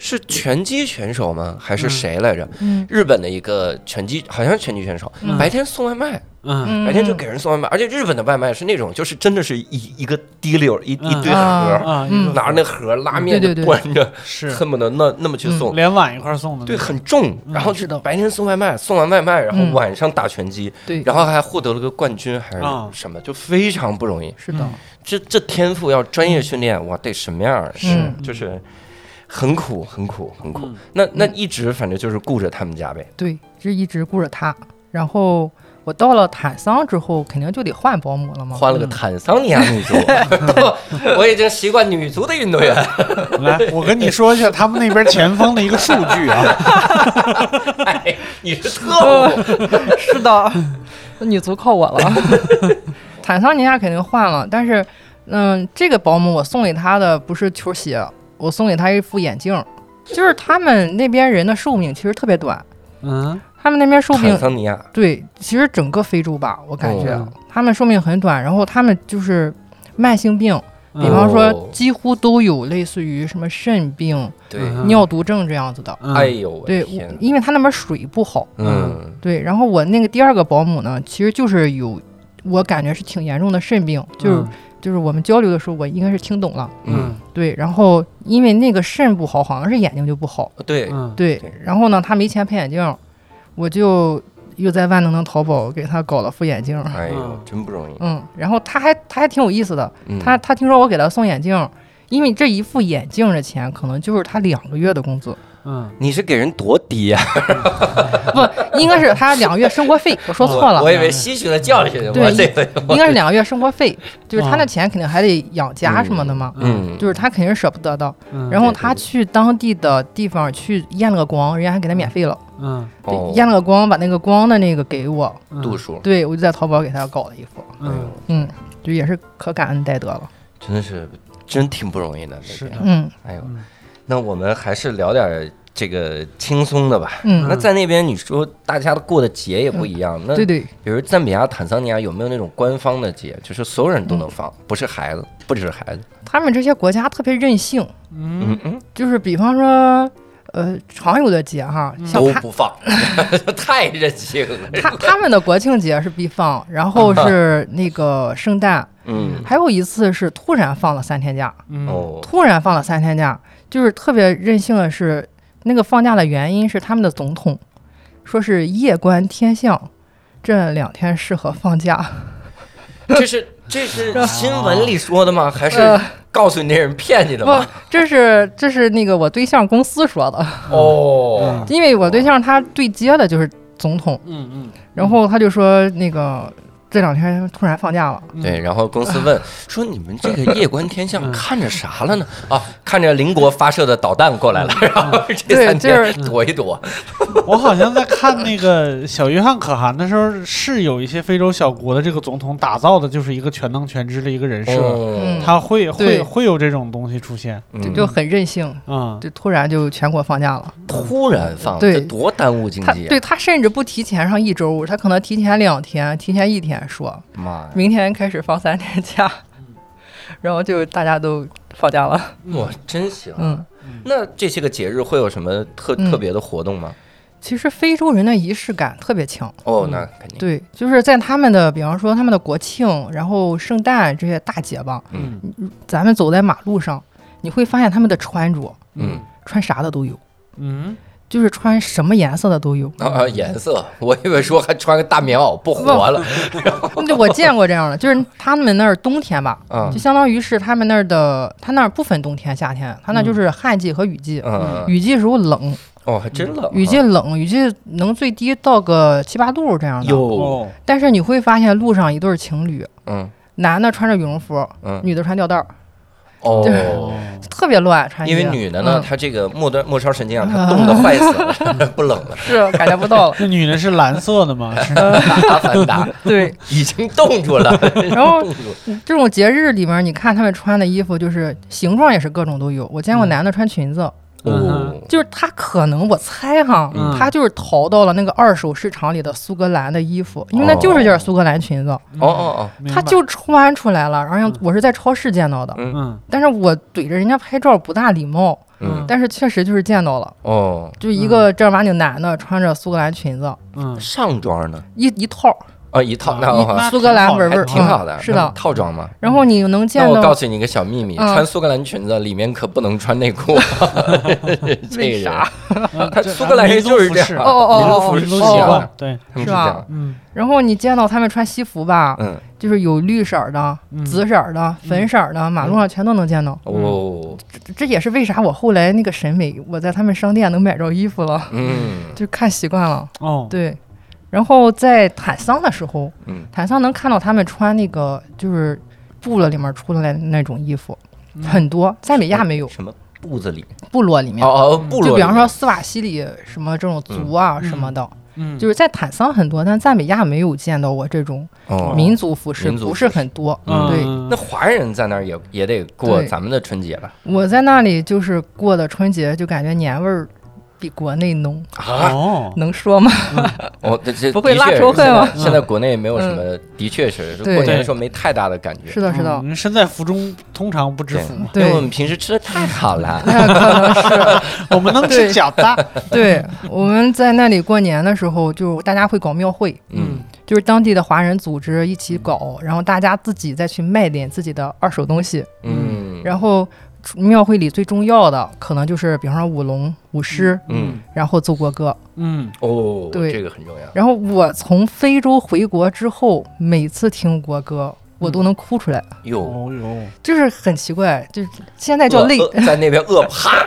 是拳击选手吗？还是谁来着？嗯。日本的一个拳击，好像是拳击选手，嗯。白天送外卖，嗯。嗯，白天就给人送外卖，而且日本的外卖是那种，就是真的是一一个滴溜一一嗯。堆盒，拿着那盒拉面就端着，是。恨不得那那么去送。连碗一块送的，对，很重，然后是的。白天送外卖，送完外卖，然后嗯。晚上打拳击，对，然后还获得了个冠军，还啊。是什么，就非常不容易。是的，这这天赋要专业训练，哇，得什么样儿？是。嗯就是很苦，很苦，很苦嗯。那那一直反正就是顾着他们家呗。对，就一直顾着他。然后我到了坦桑之后，肯定就得换保姆了嘛。换了个坦桑尼亚女足，我已经习惯女足的运动员。来，我跟你说一下他们那边前锋的一个数据啊，哎，你是特务，是的，那女足靠我了。坦桑尼亚肯定换了，但是，嗯，这个保姆我送给他的不是球鞋，我送给他一副眼镜。就是他们那边人的寿命其实特别短，嗯。他们那边寿命坦桑尼亚。对，其实整个非洲吧，我感觉、哦他们寿命很短，然后他们就是慢性病，比嗯方说哦。几乎都有类似于什么肾病、尿毒症这样子的。嗯。哎呦我对，因为他那边水不好。嗯，对，然后我那个第二个保姆呢，其实就是有，我感觉是挺严重的肾病，就是、就是我们交流的时候，我应该是听懂了。嗯，对，然后因为那个肾不好，好像是眼睛就不好。对，嗯对对，然后呢，他没钱配眼镜，我就又在万能的淘宝给他搞了副眼镜。哎呦嗯，真不容易。嗯，然后他还他还挺有意思的，嗯他他听说我给他送眼镜，因为这一副眼镜的钱可能就是他两个月的工资，嗯。你是给人多低呀？不，应该是他两个月生活费，我说错了。我，以为吸取了教训，对我这个，应该是两个月生活费，就是他那钱肯定还得养家什么的嘛，嗯，就是他肯定舍不得的。嗯，然后他去当地的地方去验了个光，人家还给他免费了，嗯。验了个光，把那个光的那个给我，嗯。度数，对我就在淘宝给他搞了一副，嗯。嗯，就也是可感恩戴德了，真的是真挺不容易的。是的。这个嗯。哎呦。嗯，那我们还是聊点这个轻松的吧。嗯。那在那边你说大家过的节也不一样，那对对，比如赞比亚、坦桑尼亚有没有那种官方的节，就是所有人都能嗯。放，不是孩子，不只是孩子。他们这些国家特别任性，嗯。嗯嗯，就是比方说，呃，常有的节哈，像都不放，太任性了。他他们的国庆节是必放，然后是那个圣诞，嗯，还有一次是突然放了三天假，嗯。哦，突然放了三天假，就是特别任性的是，那个放假的原因是他们的总统说是夜观天象，这两天适合放假。这是这是 新闻里说的吗？还是呃告诉你那人骗你的不吗？，这是这是那个我对象公司说的，哦，因为我对象他对接的就是总统，嗯嗯然后他就说那个这两天突然放假了，嗯。对，然后公司问 说：“你们这个夜观天象 嗯。看着啥了呢？”啊，看着邻国发射的导弹过来了，然后这三天躲一躲。我好像在看那个小约翰可汗的时候，是有一些非洲小国的这个总统打造的就是一个全能全知的一个人设，嗯他会会会有这种东西出现。嗯。就就很任性，嗯，就突然就全国放假了。突然放，对。这多耽误经他济啊！对他甚至不提前上一周，他可能提前两天，提前一天说，妈呀，明天开始放三天假，然后就大家都放假了。哇，真行！嗯，那这些个节日会有什么特嗯特别的活动吗？其实非洲人的仪式感特别强，哦，那肯定。对，就是在他们的，比方说他们的国庆，然后圣诞这些大节吧，嗯咱们走在马路上，你会发现他们的穿着，嗯，穿啥的都有，嗯，就是穿什么颜色的都有。啊，颜色，我以为说还穿个大棉袄不活了。就我见过这样的，就是他们那儿冬天吧，嗯就相当于是他们那儿的，他那儿不分冬天夏天，他那就是旱季和雨季。嗯，雨季时候冷，哦，还真冷啊。雨季冷，雨季能最低到个七八度这样的。哟，哦，但是你会发现路上一对情侣，嗯男的穿着羽绒服，嗯，女的穿吊带儿，哦。特别乱穿衣。因为女的呢，嗯她这个末端末梢神经啊，她冻得坏死了，不冷了，是感觉不到了。那女的是蓝色的吗？是阿凡达对，已经冻住了，然后。这种节日里面，你看他们穿的衣服，就是形状也是各种都有。我见过嗯男的穿裙子，哦，就是他可能我猜哈，嗯。他就是淘到了那个二手市场里的苏格兰的衣服，因为那就是件苏格兰裙子，哦哦哦，明白。他就穿出来了。然后我是在超市见到的，嗯。嗯。但是我怼着人家拍照不大礼貌，嗯。但是确实就是见到了，哦，就一个正儿八经男的穿着苏格兰裙子，嗯，上装呢？一一套，哦，一套，那苏格兰纹纹，挺好的，嗯是的。套装嘛。然后你能见那我告诉你一个小秘密，嗯穿苏格兰裙子里面可不能穿内裤。为，啥？他苏格兰人就是这样，哦哦哦民族服饰习惯，，对，是吧。嗯然后你见到他们穿西服吧，嗯，就是有绿色儿的、嗯紫色儿的、粉色儿的，马路上全都能见到。哦，这这也是为啥我后来那个审美，我在他们商店能买着衣服了，嗯 就看习惯了。哦，对，然后在坦桑的时候，嗯。坦桑能看到他们穿那个就是部落里面出来的那种衣服，嗯。很多，赞比亚没有，什么部子里？部落里面。哦哦，部落。就比方说斯瓦西里什么这种族啊嗯。什么的，嗯，就是在坦桑很多，但赞比亚没有见到过这种哦。民族服饰，不是很多。嗯。对，那华人在那儿也也得过咱们的春节吧？我在那里就是过的春节，就感觉年味儿比国内浓，啊，哦，能说吗？哦，这这 不会拉仇恨吗？现在国内没有什么，的确是对。过年的时候没太大的感觉。是的，是的，嗯身在福中通常不知福。嘛，因为我们平时吃的太好了。那可能是。我们能吃饺子，对。我们在那里过年的时候，就大家会搞庙会，嗯，就是当地的华人组织一起搞，然后大家自己再去卖点自己的二手东西，嗯，然后。庙会里最重要的可能就是，比方说舞龙、舞狮，嗯，然后奏国歌。嗯哦，对这个很重要。然后我从非洲回国之后，每次听国歌，我都能哭出来，哟，哦哟，就是很奇怪，就是现在叫饿泪，在那边饿啪，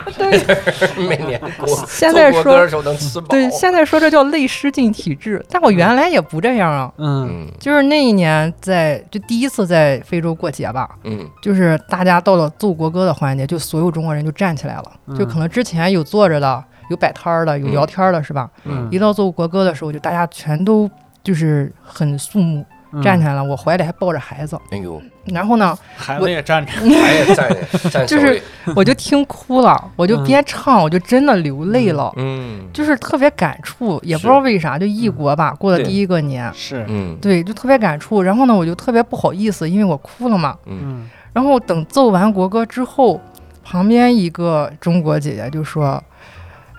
每年 过现在说能吃饱。对，现在说这叫泪失禁体质，但我原来也不这样啊。嗯。嗯。就是那一年在就第一次在非洲过节吧，嗯。就是大家到了奏国歌的环节，就所有中国人就站起来了，嗯。就可能之前有坐着的，有摆摊儿的，有聊天儿的，是吧？嗯。一到奏国歌的时候，就大家全都就是很肃穆，嗯站起来了，我怀里还抱着孩子，哎呦，然后呢，孩子也站着，还 也站着就是，我就听哭了，我就边唱我就真的流泪了，嗯。就是特别感触，也不知道为啥，就异国吧，过了第一个年，是，嗯。对，就特别感触。然后呢，我就特别不好意思，因为我哭了嘛。嗯。然后等奏完国歌之后，旁边一个中国姐姐就说：“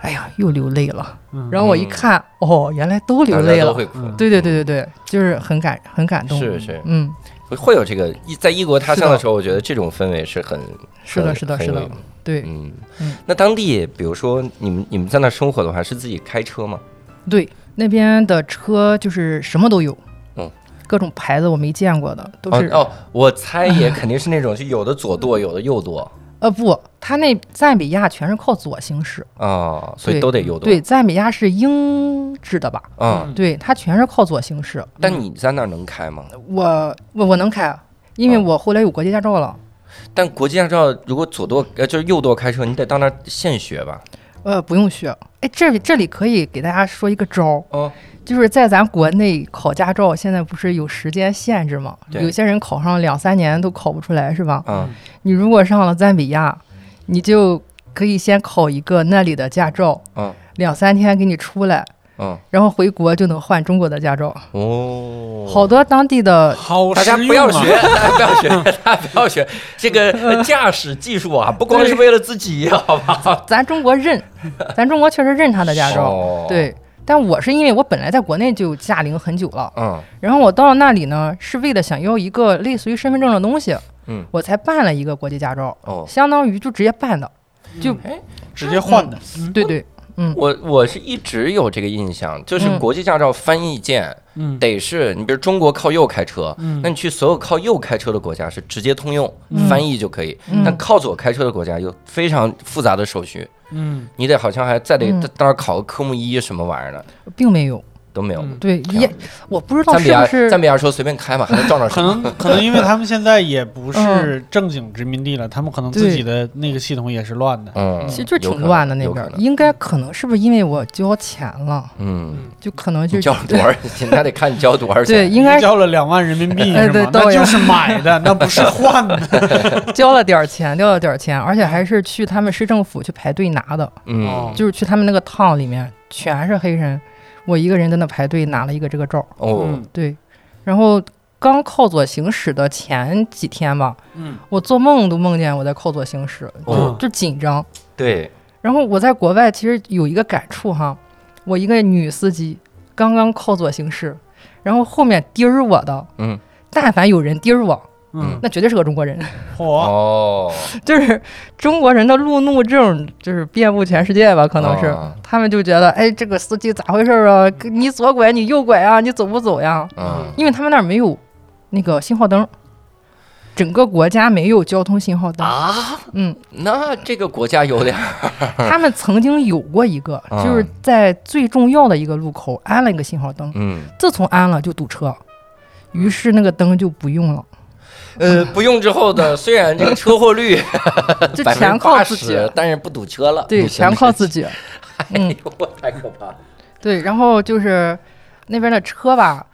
哎呀，又流泪了。”嗯，然后我一看，哦，原来都流泪了。家都会哭，嗯对对对对对，就是很感很感动。是是嗯，会有这个异在异国他乡的时候，我觉得这种氛围是很是的，是的，是的，对嗯嗯，那当地比如说你们你们在那生活的话，是自己开车吗？对，那边的车就是什么都有。嗯。各种牌子我没见过的，都是哦哦，我猜也肯定是那种，就有的左舵，有的右舵呃不，他那赞比亚全是靠左行驶，啊，所以都得右舵。对，赞比亚是英制的吧？嗯，对，它全是靠左行驶。但你在那儿能开吗？我我我能开，因为啊我后来有国际驾照了。但国际驾照如果左舵呃就是右舵开车，你得到那儿现学吧？呃，不用学。哎，这里这里可以给大家说一个招儿，哦，就是在咱国内考驾照，现在不是有时间限制吗？对有些人考上两三年都考不出来，是吧？嗯你如果上了赞比亚，你就可以先考一个那里的驾照，嗯两三天给你出来，嗯然后回国就能换中国的驾照。哦，好多当地的好大家不要学！大家不要学，大家不要学这个呃 驾驶技术啊，不光是为了自己，好吧？咱中国认，咱中国确实认他的驾照，哦，对。但我是因为我本来在国内就驾龄很久了，嗯。然后我到了那里呢，是为了想要一个类似于身份证的东西，嗯。我才办了一个国际驾照，哦，相当于就直接办的，就嗯，直接换的，嗯对对，嗯，我我是一直有这个印象，就是嗯。国际驾照翻译件嗯。得是你比如中国靠右开车，嗯。那你去所有靠右开车的国家是直接通用嗯。翻译就可以，嗯。但靠左开车的国家有非常复杂的手续，嗯。你得好像还再得嗯。在那儿考个科目一什么玩意儿的并没有，都没有。嗯对，也我不知道是不是赞比亚说随便开嘛，还能撞上可。能 可能因为他们现在也不是嗯正经殖民地了，他们可能自己的那个系统也是乱的。嗯，其实就挺乱的那边应该可能是不是因为我交钱了，嗯，就可能就你交了多少钱？那得看你交多少钱对，应该交了两万人民币哎是吗？那就是买的，那不是换的。交了点儿钱，交了点儿钱，而且还是去他们市政府去排队拿的，嗯哦，就是去他们那个趟里面全是黑人，我一个人在那排队拿了一个这个照，哦。嗯，对，然后刚靠左行驶的前几天吧，嗯。我做梦都梦见我在靠左行驶，就、哦。就紧张。对，然后我在国外其实有一个感触哈，我一个女司机刚刚靠左行驶，然后后面滴儿我的，嗯，但凡有人滴儿我，嗯，那绝对是个中国人，嚯，哦，就是中国人的路怒症就是遍布全世界吧，可能是。哦他们就觉得，哎，这个司机咋回事儿啊？你左拐，你右拐啊？你走不走呀？嗯，因为他们那儿没有那个信号灯，整个国家没有交通信号灯。啊，嗯，那这个国家有点儿，他们曾经有过一个，啊就是在最重要的一个路口安了一个信号灯，嗯，自从安了就堵车，于是那个灯就不用了，呃，不用之后的，虽然这个车祸率就百 分全之八靠自己。十，但是不堵车了，对，全靠自己。己。哎嗯，呦，太可怕了。对，然后就是那边的车吧，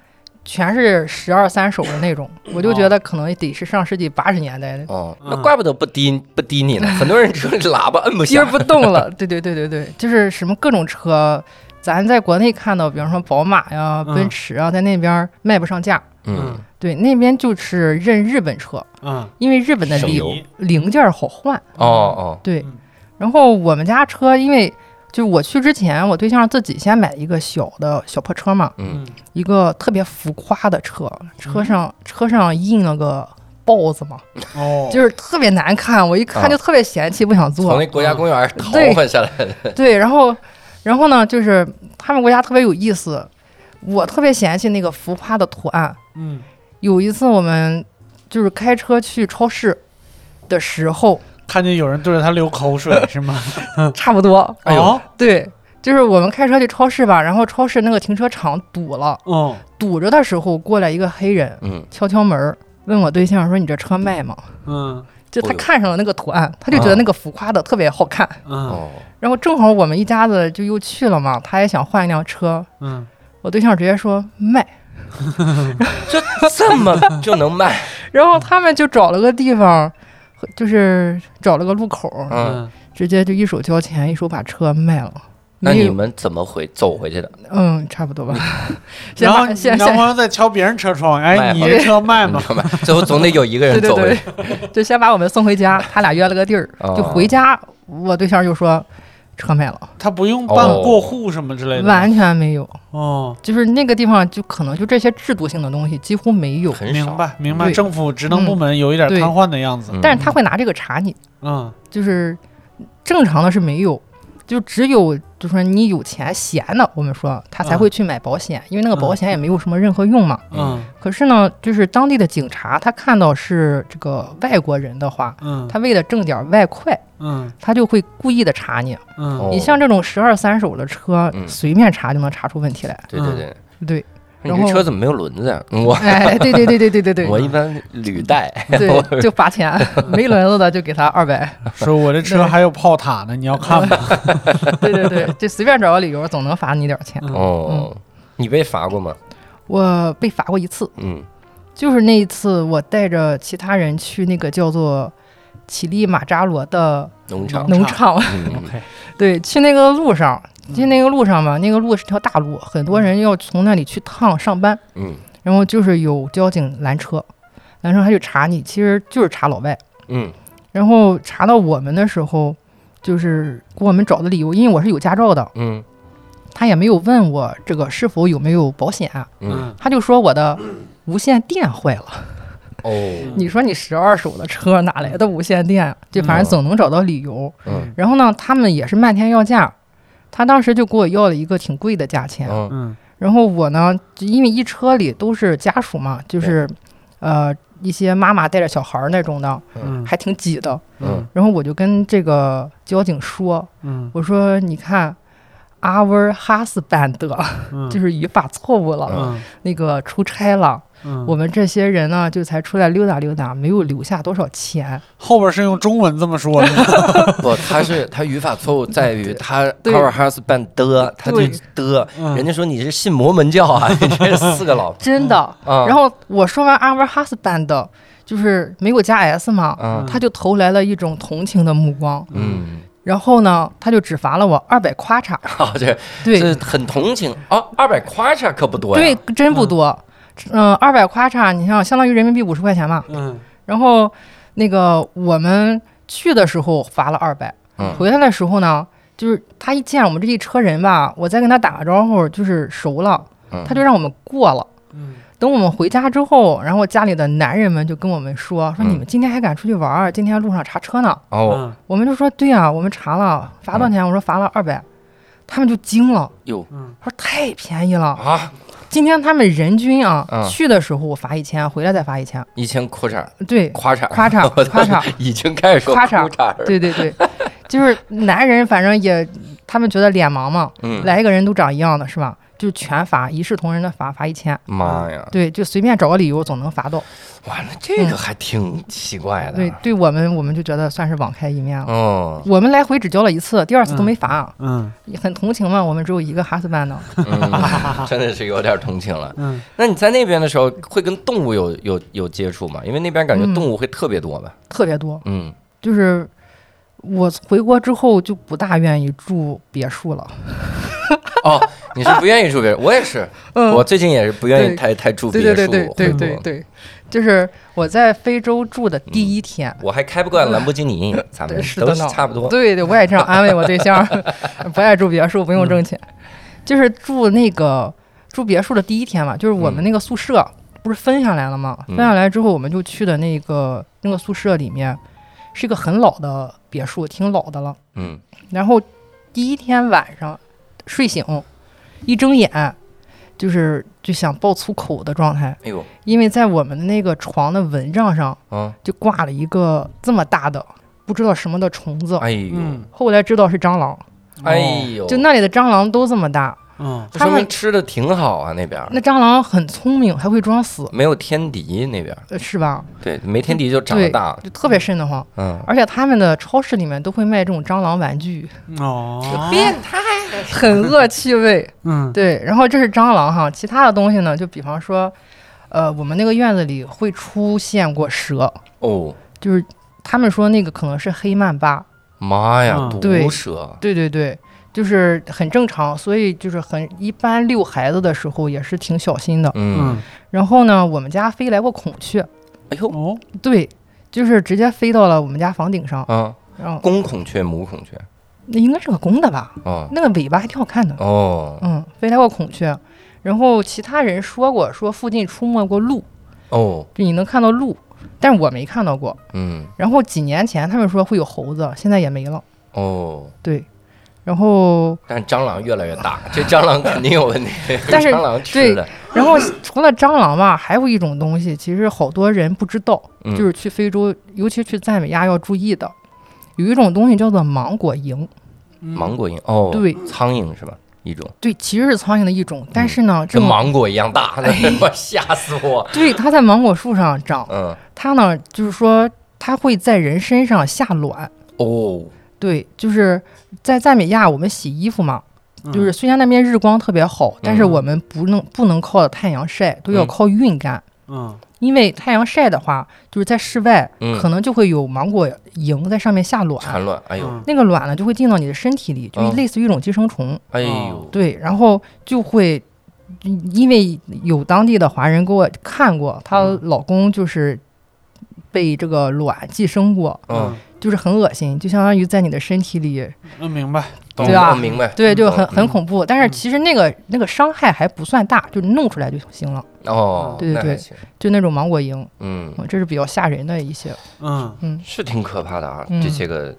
全是十二三手的那种，我就觉得可能得是上世纪八十年代的。哦，那嗯怪不得不滴不滴你呢，很多人车里喇叭摁不接儿。不动了，对对对对对，就是什么各种车，咱在国内看到，比方说宝马呀、嗯奔驰啊，在那边卖不上价。嗯，对，那边就是认日本车，嗯。因为日本的零零件儿好换。哦哦，对。嗯，然后我们家车，因为就我去之前，我对象自己先买一个小的小破车嘛，嗯，一个特别浮夸的车，车上车上印了个豹子嘛，哦，就是特别难看，我一看啊。就特别嫌弃，不想坐。从那国家公园淘对。换下来的。对，然后，然后呢，就是他们国家特别有意思，我特别嫌弃那个浮夸的图案。嗯。有一次我们就是开车去超市的时候，看见有人对着他流口水是吗？差不多，哎呦。哦，对，就是我们开车去超市吧，然后超市那个停车场堵了，嗯堵着的时候过来一个黑人，嗯，敲敲门儿，问我对象说：“你这车卖吗？嗯？”就他看上了那个图案，他就觉得那个浮夸的特别好看。嗯。哦，然后正好我们一家子就又去了嘛，他也想换一辆车，嗯，我对象直接说卖。就这么就能卖？然后他们就找了个地方，就是找了个路口，嗯，直接就一手交钱，一手把车卖了。那你们怎么回走回去的？嗯，差不多吧。然后把先先男朋友在敲别人车窗，卖哎，你了这车卖吗？你知道吗？最后总得有一个人走回对去。，就先把我们送回家。他俩约了个地儿，哦就回家。我对象就说车卖了，他不用办哦过户什么之类的吗。完全没有。哦，就是那个地方，就可能就这些制度性的东西几乎没有。很少。明白明白，对政府职能部门有一点瘫痪的样子。嗯但是他会拿这个查你，嗯就是正常的是没有，就只有就说你有钱闲的，我们说他才会去买保险，因为那个保险也没有什么任何用嘛。嗯。可是呢，就是当地的警察，他看到是这个外国人的话，嗯。他为了挣点外快，嗯。他就会故意的查你。嗯。哦你像这种十二三手的车，嗯。随便查就能查出问题来。对对对，对，你然后这车怎么没有轮子呀？我哎，对对对对对对对，我一般履带。对就罚钱，没轮子的就给他二百。说我这车还有炮塔呢，你要看吗？对对对，就随便找个理由，总能罚你点钱。嗯哦，你被罚过吗？我被罚过一次，嗯就是那一次我带着其他人去那个叫做乞力马扎罗的农场。农场，嗯对，去那个路上，去那个路上嘛，那个路是条大路，很多人要从那里去趟上班，嗯然后就是有交警拦车，拦车他就查你，其实就是查老外，嗯然后查到我们的时候，就是给我们找的理由，因为我是有驾照的，嗯他也没有问我这个是否有没有保险，嗯。他就说我的无线电坏了。哦。你说你十二手的车哪来的无线电啊？就反正总能找到理由。嗯然后呢，他们也是漫天要价，他当时就给我要了一个挺贵的价钱。嗯。嗯。然后我呢，就因为一车里都是家属嘛，就是呃一些妈妈带着小孩儿那种的，嗯。还挺挤的。嗯。然后我就跟这个交警说，嗯。我说你看。Our husband 嗯，就是语法错误了，嗯。那个出差了，嗯，我们这些人呢就才出来溜达溜达，没有留下多少钱。后边是用中文这么说的。吗，不，他是他语法错误在于 他对 our husband 的，他就对。的，嗯。人家说你是信摩门教啊，你这四个老婆真的。啊，然后我说完 our husband，就是没有加 s 嘛，啊他就投来了一种同情的目光。嗯，然后呢，他就只罚了我二百夸嚓，好，这对。这很同情。啊，二百夸嚓可不多呀，对，真不多。嗯，二百夸嚓，你像相当于人民币五十块钱嘛。嗯然后那个我们去的时候罚了二百，嗯回来的时候呢，就是他一见我们这一车人吧，我再跟他打个招呼，就是熟了，嗯他就让我们过了。嗯等我们回家之后，然后家里的男人们就跟我们说，说嗯你们今天还敢出去玩儿？今天路上查车呢。哦，嗯我们就说对呀、我们查了，罚多少钱？我说罚了二百，他们就惊了，哟嗯说太便宜了。啊，今天他们人均啊，嗯。去的时候我罚一千，回来再罚一千。一千裤衩对，夸衩夸衩 我夸衩 已经开始说夸衩儿，对对对，就是男人，反正也他们觉得脸盲嘛，嗯，来一个人都长一样的是吧？就全罚，一视同仁的罚，罚一千。妈呀，对，就随便找个理由总能罚到。哇，那这个还挺奇怪的，对，对我们我们就觉得算是网开一面了。哦，我们来回只交了一次，第二次都没罚，嗯很同情嘛。我们只有一个哈斯班的，嗯，真的是有点同情了。嗯那你在那边的时候会跟动物有有有接触吗？因为那边感觉嗯动物会特别多吧？特别多。嗯，就是我回国之后就不大愿意住别墅了。哦，你是不愿意住别人，我也是，嗯我最近也是不愿意太太住别墅，对对对对对对对，就是我在非洲住的第一天。我还开不惯兰博基尼，咱们都差不多。对对，我也这样安慰我对象，不爱住别墅，不用挣钱。就是住那个住别墅的第一天嘛，就是我们那个宿舍不是分下来了吗？嗯分下来之后，我们就去的那个那个宿舍里面，是一个很老的别墅，挺老的了。嗯然后第一天晚上睡醒，一睁眼就是就想爆粗口的状态，哎呦，因为在我们的那个床的蚊帐上啊，就挂了一个这么大的不知道什么的虫子，哎呦，嗯。后来知道是蟑螂。哎呦，就那里的蟑螂都这么大。嗯。说明他们吃的挺好啊，那边儿。那蟑螂很聪明，还会装死，没有天敌那边儿，呃是吧？对，没天敌就长得大，就特别瘆得慌。嗯，而且他们的超市里面都会卖这种蟑螂玩具，哦，变态，很恶气味。嗯。对，然后这是蟑螂哈，其他的东西呢，就比方说，呃，我们那个院子里会出现过蛇，哦，就是他们说那个可能是黑曼巴，妈呀，毒蛇，对对对，就是很正常，所以就是很一般遛孩子的时候也是挺小心的。嗯，嗯然后呢，我们家飞来过孔雀，哎呦，哦，对，就是直接飞到了我们家房顶上，嗯，然后公孔雀，母孔雀，那应该是个公的吧，哦，那个尾巴还挺好看的，哦，嗯，飞来过孔雀。然后其他人说过，说附近出没过鹿，哦，就你能看到鹿，但是我没看到过。嗯，然后几年前他们说会有猴子，现在也没了。哦，对，然后但蟑螂越来越大，这蟑螂肯定有问题，但是蟑螂吃对的，然后除了蟑螂吧，还有一种东西，其实好多人不知道，嗯就是去非洲，尤其去赞美亚要注意的，有一种东西叫做芒果蝇。芒果蝇，哦，对苍蝇是吧？一种对，其实是苍蝇的一种，但是呢，这跟芒果一样大，我吓死我，对它在芒果树上长，嗯，它呢就是说它会在人身上下卵。哦，对，就是在赞美亚，我们洗衣服嘛，嗯就是虽然那边日光特别好，但是嗯我们不能不能靠太阳晒，都要嗯靠晕干。嗯因为太阳晒的话，就是在室外，嗯。可能就会有芒果蝇在上面下卵，产卵，哎呦，嗯。那个卵呢就会进到你的身体里，就嗯。类似于一种寄生虫。哎呦。哦，对，然后就会，因为有当地的华人给我看过，她嗯老公就是被这个卵寄生过，嗯，就是很恶心，就相当于在你的身体里，嗯，明白，懂对吧明白，对，就很嗯很恐怖。但是其实那个那个伤害还不算大，就弄出来就行了，哦，对对对就那种芒果蝇，嗯，嗯这是比较吓人的一些。嗯嗯是挺可怕的啊，嗯这些个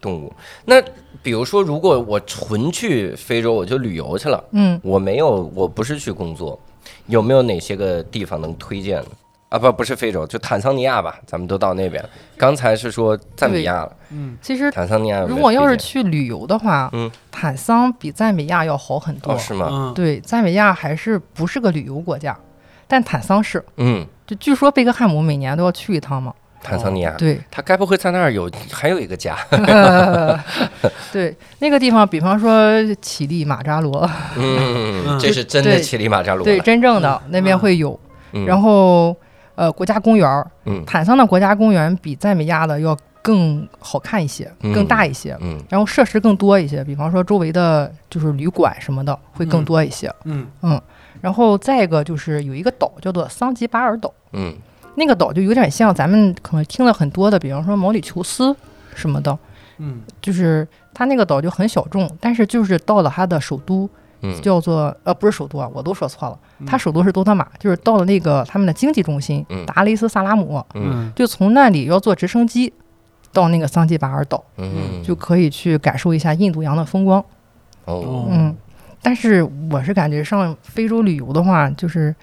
动物。那比如说，如果我纯去非洲，我就旅游去了，嗯，我没有，我不是去工作，有没有哪些个地方能推荐的？啊，不，不是非洲，就坦桑尼亚吧，咱们都到那边。刚才是说赞比亚了，嗯其实坦桑尼亚如果要是去旅游的话，嗯坦桑比赞比亚要好很多。哦，是吗？嗯，对，赞比亚还是不是个旅游国家，但坦桑是。嗯，就据说贝克汉姆每年都要去一趟嘛。坦桑尼亚，对，他该不会在那儿有还有一个家？对，那个地方，比方说乞力马扎罗，嗯，嗯这是真的对乞力马扎罗对，了。真正的那边会有。嗯然后，呃，国家公园儿，嗯。坦桑的国家公园比赞比亚的要更好看一些，嗯。更大一些。嗯。然后设施更多一些，比方说周围的就是旅馆什么的会更多一些。嗯然后再一个就是有一个岛叫做桑吉巴尔岛，嗯。那个岛就有点像咱们可能听了很多的，比方说毛里求斯什么的，嗯。就是它那个岛就很小众，但是就是到了它的首都嗯。叫做呃不是首都啊，我都说错了，嗯。它首都是多特马，就是到了那个他们的经济中心嗯。达雷斯萨拉姆，嗯。嗯。就从那里要坐直升机到那个桑吉巴尔岛，嗯，就可以去感受一下印度洋的风光。哦，嗯，但是我是感觉上非洲旅游的话，就是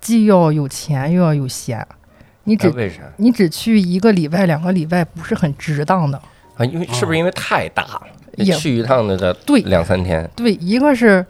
既要有钱又要有闲，你只那为啥？你只去一个礼拜、两个礼拜不是很值当的。啊？因为是不是因为太大了？也去一趟那得对。两三天。对，一个是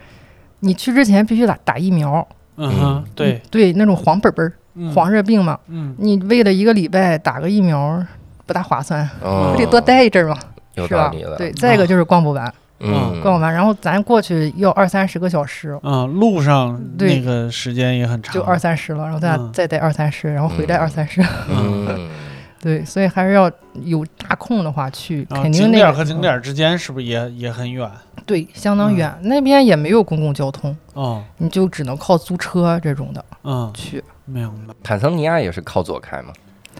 你去之前必须打打疫苗，嗯哼，对，对那种黄本本儿、嗯。黄热病嘛，嗯。你为了一个礼拜打个疫苗不大划算，哦。不得多待一阵儿嘛，是吧？对，再一个就是逛不完，嗯，逛不完，然后咱过去要二三十个小时，嗯，路上对。那个时间也很长，就二三十了，然后再嗯。再待二三十，然后回来嗯。二三十，嗯，对，所以还是要有大空的话去，啊肯定那个景点和景点之间是不是也也很远？对相当嗯远，那边也没有公共交通，哦，你就只能靠租车这种的嗯，去。明白。坦桑尼亚也是靠左开吗？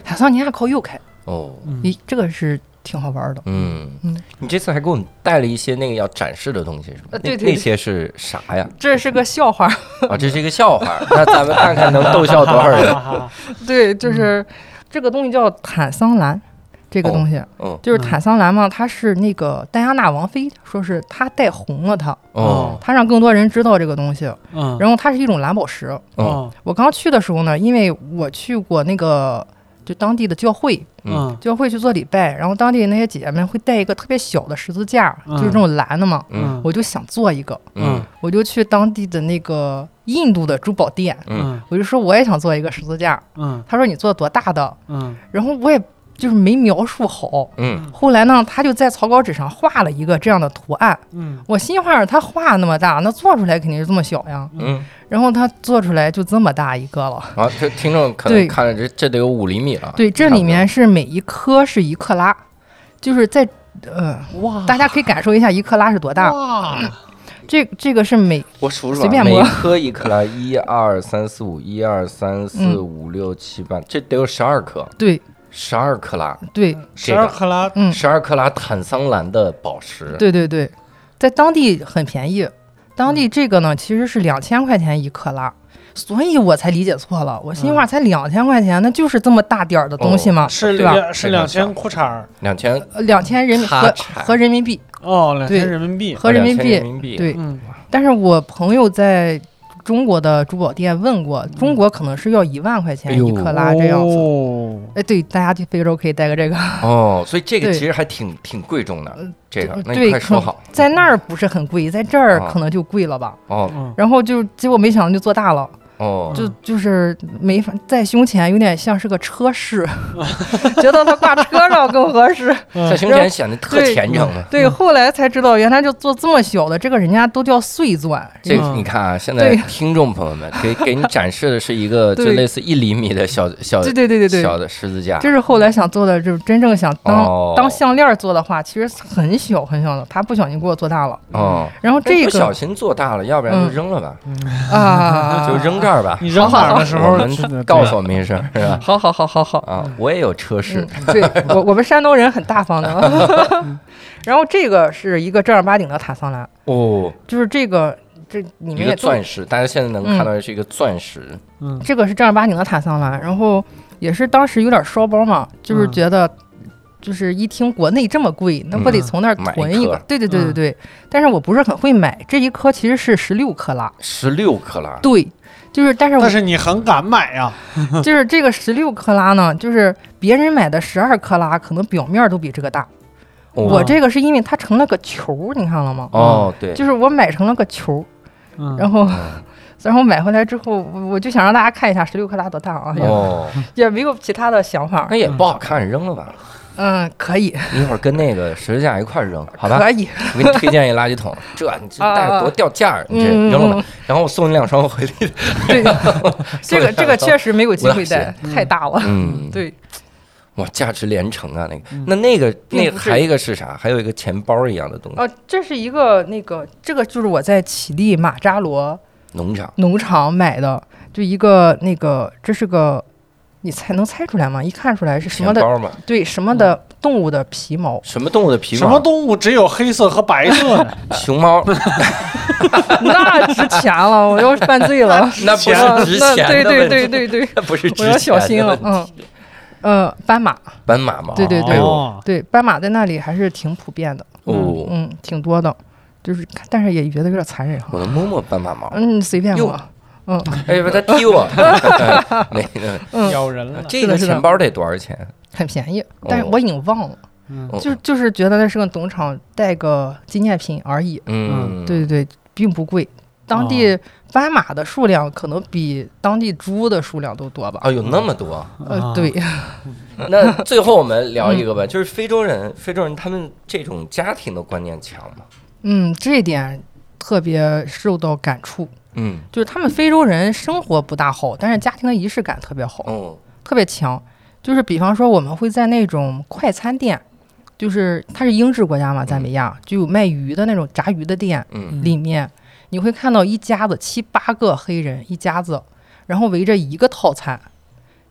坦桑尼亚靠右开，哦，嗯咦，这个是挺好玩的。嗯嗯，你这次还给我们带了一些那个要展示的东西是吗？对对那些是啥呀？这是个笑话，啊，这是一个笑话，那咱们看看能逗笑多少人。对，就是这个东西叫坦桑兰，这个东西、嗯。就是坦桑兰嘛，它是那个戴安娜王妃说是她带红了它，哦。她让更多人知道这个东西，嗯，然后它是一种蓝宝石。我刚去的时候呢，因为我去过那个就当地的教会，教会去做礼拜，然后当地那些姐姐们会带一个特别小的十字架，嗯。就是这种蓝的嘛，嗯。我就想做一个，嗯。我就去当地的那个印度的珠宝店，嗯。我就说我也想做一个十字架，嗯。他说你做多大的？嗯。然后我也就是没描述好。嗯。后来呢，他就在草稿纸上画了一个这样的图案。嗯。我心话他画那么大，那做出来肯定是这么小呀。嗯，然后他做出来就这么大一个了。啊，这听众可能对。看着这这得有五厘米了。对，这里面是每一颗是一克拉，就是在呃，哇。大家可以感受一下一克拉是多大。哇。这这个是每我数数随便摸。颗一克拉，一二三四五，一二三四嗯。五六七八，这得有十二颗，对十二克拉，对十二克拉嗯十二克拉坦桑蓝的宝石。对对对，在当地很便宜，当地这个呢其实是两千块钱一克拉。所以我才理解错了，我心话才两千块钱，那就是这么大点儿的东西嘛，是对吧？两是两千裤衩儿两千呃两千人民和和人民币哦，两对千人民币。2000和人民币人民币，对。嗯但是我朋友在中国的珠宝店问过，中国可能是要一万块钱一克拉这样子。哦。哎，对，大家去非洲可以带个这个。哦，所以这个其实还挺挺贵重的，这个，那你快说好。在那儿不是很贵，在这儿啊。可能就贵了吧。哦。嗯。然后就结果没想到就做大了，哦，就就是没法在胸前有点像是个车饰，觉得它挂车上更合适。在胸前显得特对虔诚的。对，后来才知道原来就做这么小的，这个人家都叫碎钻。这嗯你看啊，现在听众朋友们给给你展示的是一个就类似一厘米的小小对对对对对，小的十字架，这是后来想做的，就是真正想当、哦当项链做的话，其实很小很小的，他不小心给我做大了。哦，然后这不小心做大了，要不然就嗯扔了吧，啊，就扔这儿吧。你扔哪儿的时候我们 告诉我们一声，是吧？好好好好好，啊，我也有车室嗯，对我我们山东人很大方的。然后这个是一个正儿八经的塔桑兰，哦，就是这个这你一个们也钻石，大家现在能嗯看到的是一个钻石，嗯这个是正儿八经的塔桑兰，然后也是当时有点烧包嘛，就是嗯觉得。就是一听国内这么贵，那不得嗯从那儿囤一个？颗对对对对嗯对。但是我不是很会买，这一颗其实是十六克拉。十六克拉，对，就是但是但是你很敢买呀，就是这个十六克拉呢，就是别人买的十二克拉，可能表面都比这个大。哦我这个是因为它成了个球儿，你看了吗？哦，对，就是我买成了个球然后嗯 然后买回来之后，我我就想让大家看一下十六克拉多大啊，也哦，也没有其他的想法那。也不好看，扔了吧。嗯，可以，一会儿跟那个十字架一块儿扔，好吧？可以，我给你推荐一垃圾桶，这你这带着多掉价儿，你这嗯扔了吧。然后我送你两双回力。对，这个这个确实没有机会带，太大了。嗯，对，哇，价值连城啊，那个。那那个那还有一个是啥？还有一个钱包一样的东西，哦，这是一个那个，这个就是我在乞力马扎罗农场。农场买的，就一个那个，这是个，你猜能猜出来吗？一看出来是什么的？对，什么的动物的皮毛？什么动物的皮毛？什么动物只有黑色和白色的？熊猫，那值钱了，我要犯罪了。那不啊是值那对对钱的问题，对对对，那不是值我要小心了。嗯，呃，斑马，斑马嘛，对对对对，斑马在那里还是挺普遍的，哦，嗯，挺多的，就是，但是也觉得有点残忍哈。我能摸摸斑马毛？嗯，随便摸。嗯，哎，不，它踢我。哎 没，嗯咬人了。这个钱包得多少钱？很便宜，但是哦我已经忘了，嗯哦就就是觉得那是个农场带个纪念品而已。嗯，对对对，并不贵。当哦地斑马的数量可能比当地猪的数量都多吧？哦，有那么多。呃，对，那最后我们聊一个吧，就是非洲人，非洲人他们这种家庭的观念强吗？嗯，这一点特别受到感触。嗯，就是他们非洲人生活不大好，但是家庭的仪式感特别好，哦，特别强。就是比方说，我们会在那种快餐店，就是它是英制国家嘛，赞比亚就有卖鱼的那种炸鱼的店，嗯里面你会看到一家子七八个黑人一家子，然后围着一个套餐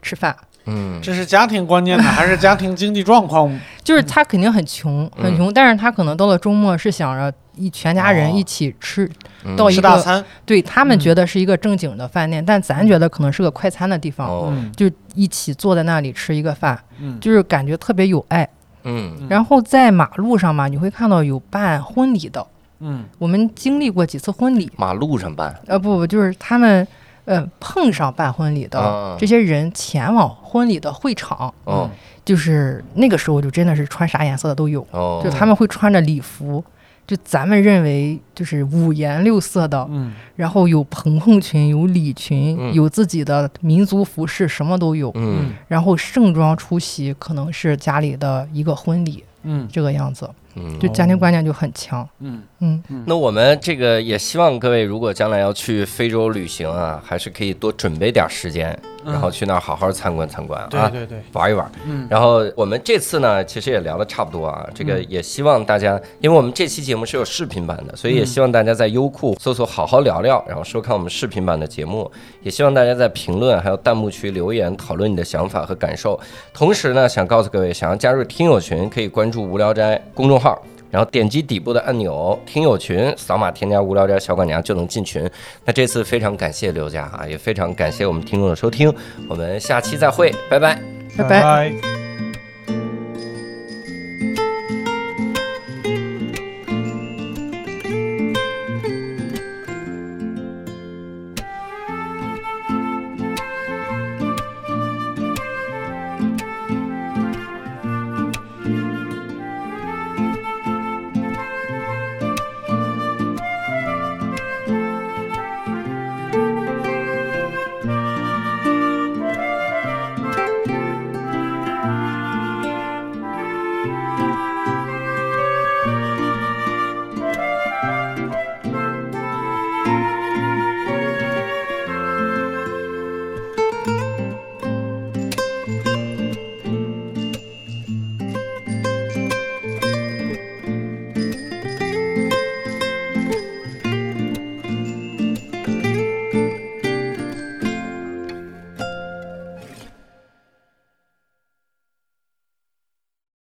吃饭。嗯，这是家庭观念呢，还是家庭经济状况？就是他肯定很穷，嗯很穷，但是他可能到了周末是想着一全家人哦。一起吃，嗯。到一个吃大餐？对他们嗯。觉得是一个正经的饭店，但咱觉得可能是个快餐的地方，就一起坐在那里吃一个饭，嗯。就是感觉特别有爱。嗯。嗯。然后在马路上嘛，你会看到有办婚礼的，嗯。我们经历过几次婚礼，马路上办，呃不不，就是他们呃碰上办婚礼的啊。这些人前往婚礼的会场，哦。就是那个时候就真的是穿啥颜色的都有，哦，就他们会穿着礼服，就咱们认为就是五颜六色的，嗯。然后有蓬蓬裙，有礼裙，嗯。有自己的民族服饰，什么都有。嗯。然后盛装出席，可能是家里的一个婚礼，嗯。这个样子，嗯就家庭观念就很强。嗯嗯，那我们这个也希望各位，如果将来要去非洲旅行啊，还是可以多准备点时间，然后去那儿好好参观参观啊，对对对，玩一玩。嗯然后我们这次呢，其实也聊的差不多啊。这个也希望大家，因为我们这期节目是有视频版的，所以也希望大家在优酷搜索“好好聊聊”，然后收看我们视频版的节目。也希望大家在评论还有弹幕区留言讨论你的想法和感受。同时呢，想告诉各位，想要加入听友群，可以关注“无聊斋”公众号。然后点击底部的按钮“听友群”，扫码添加“无聊点小管家”就能进群。那这次非常感谢刘佳啊，也非常感谢我们听众的收听，我们下期再会，拜拜。拜拜。拜。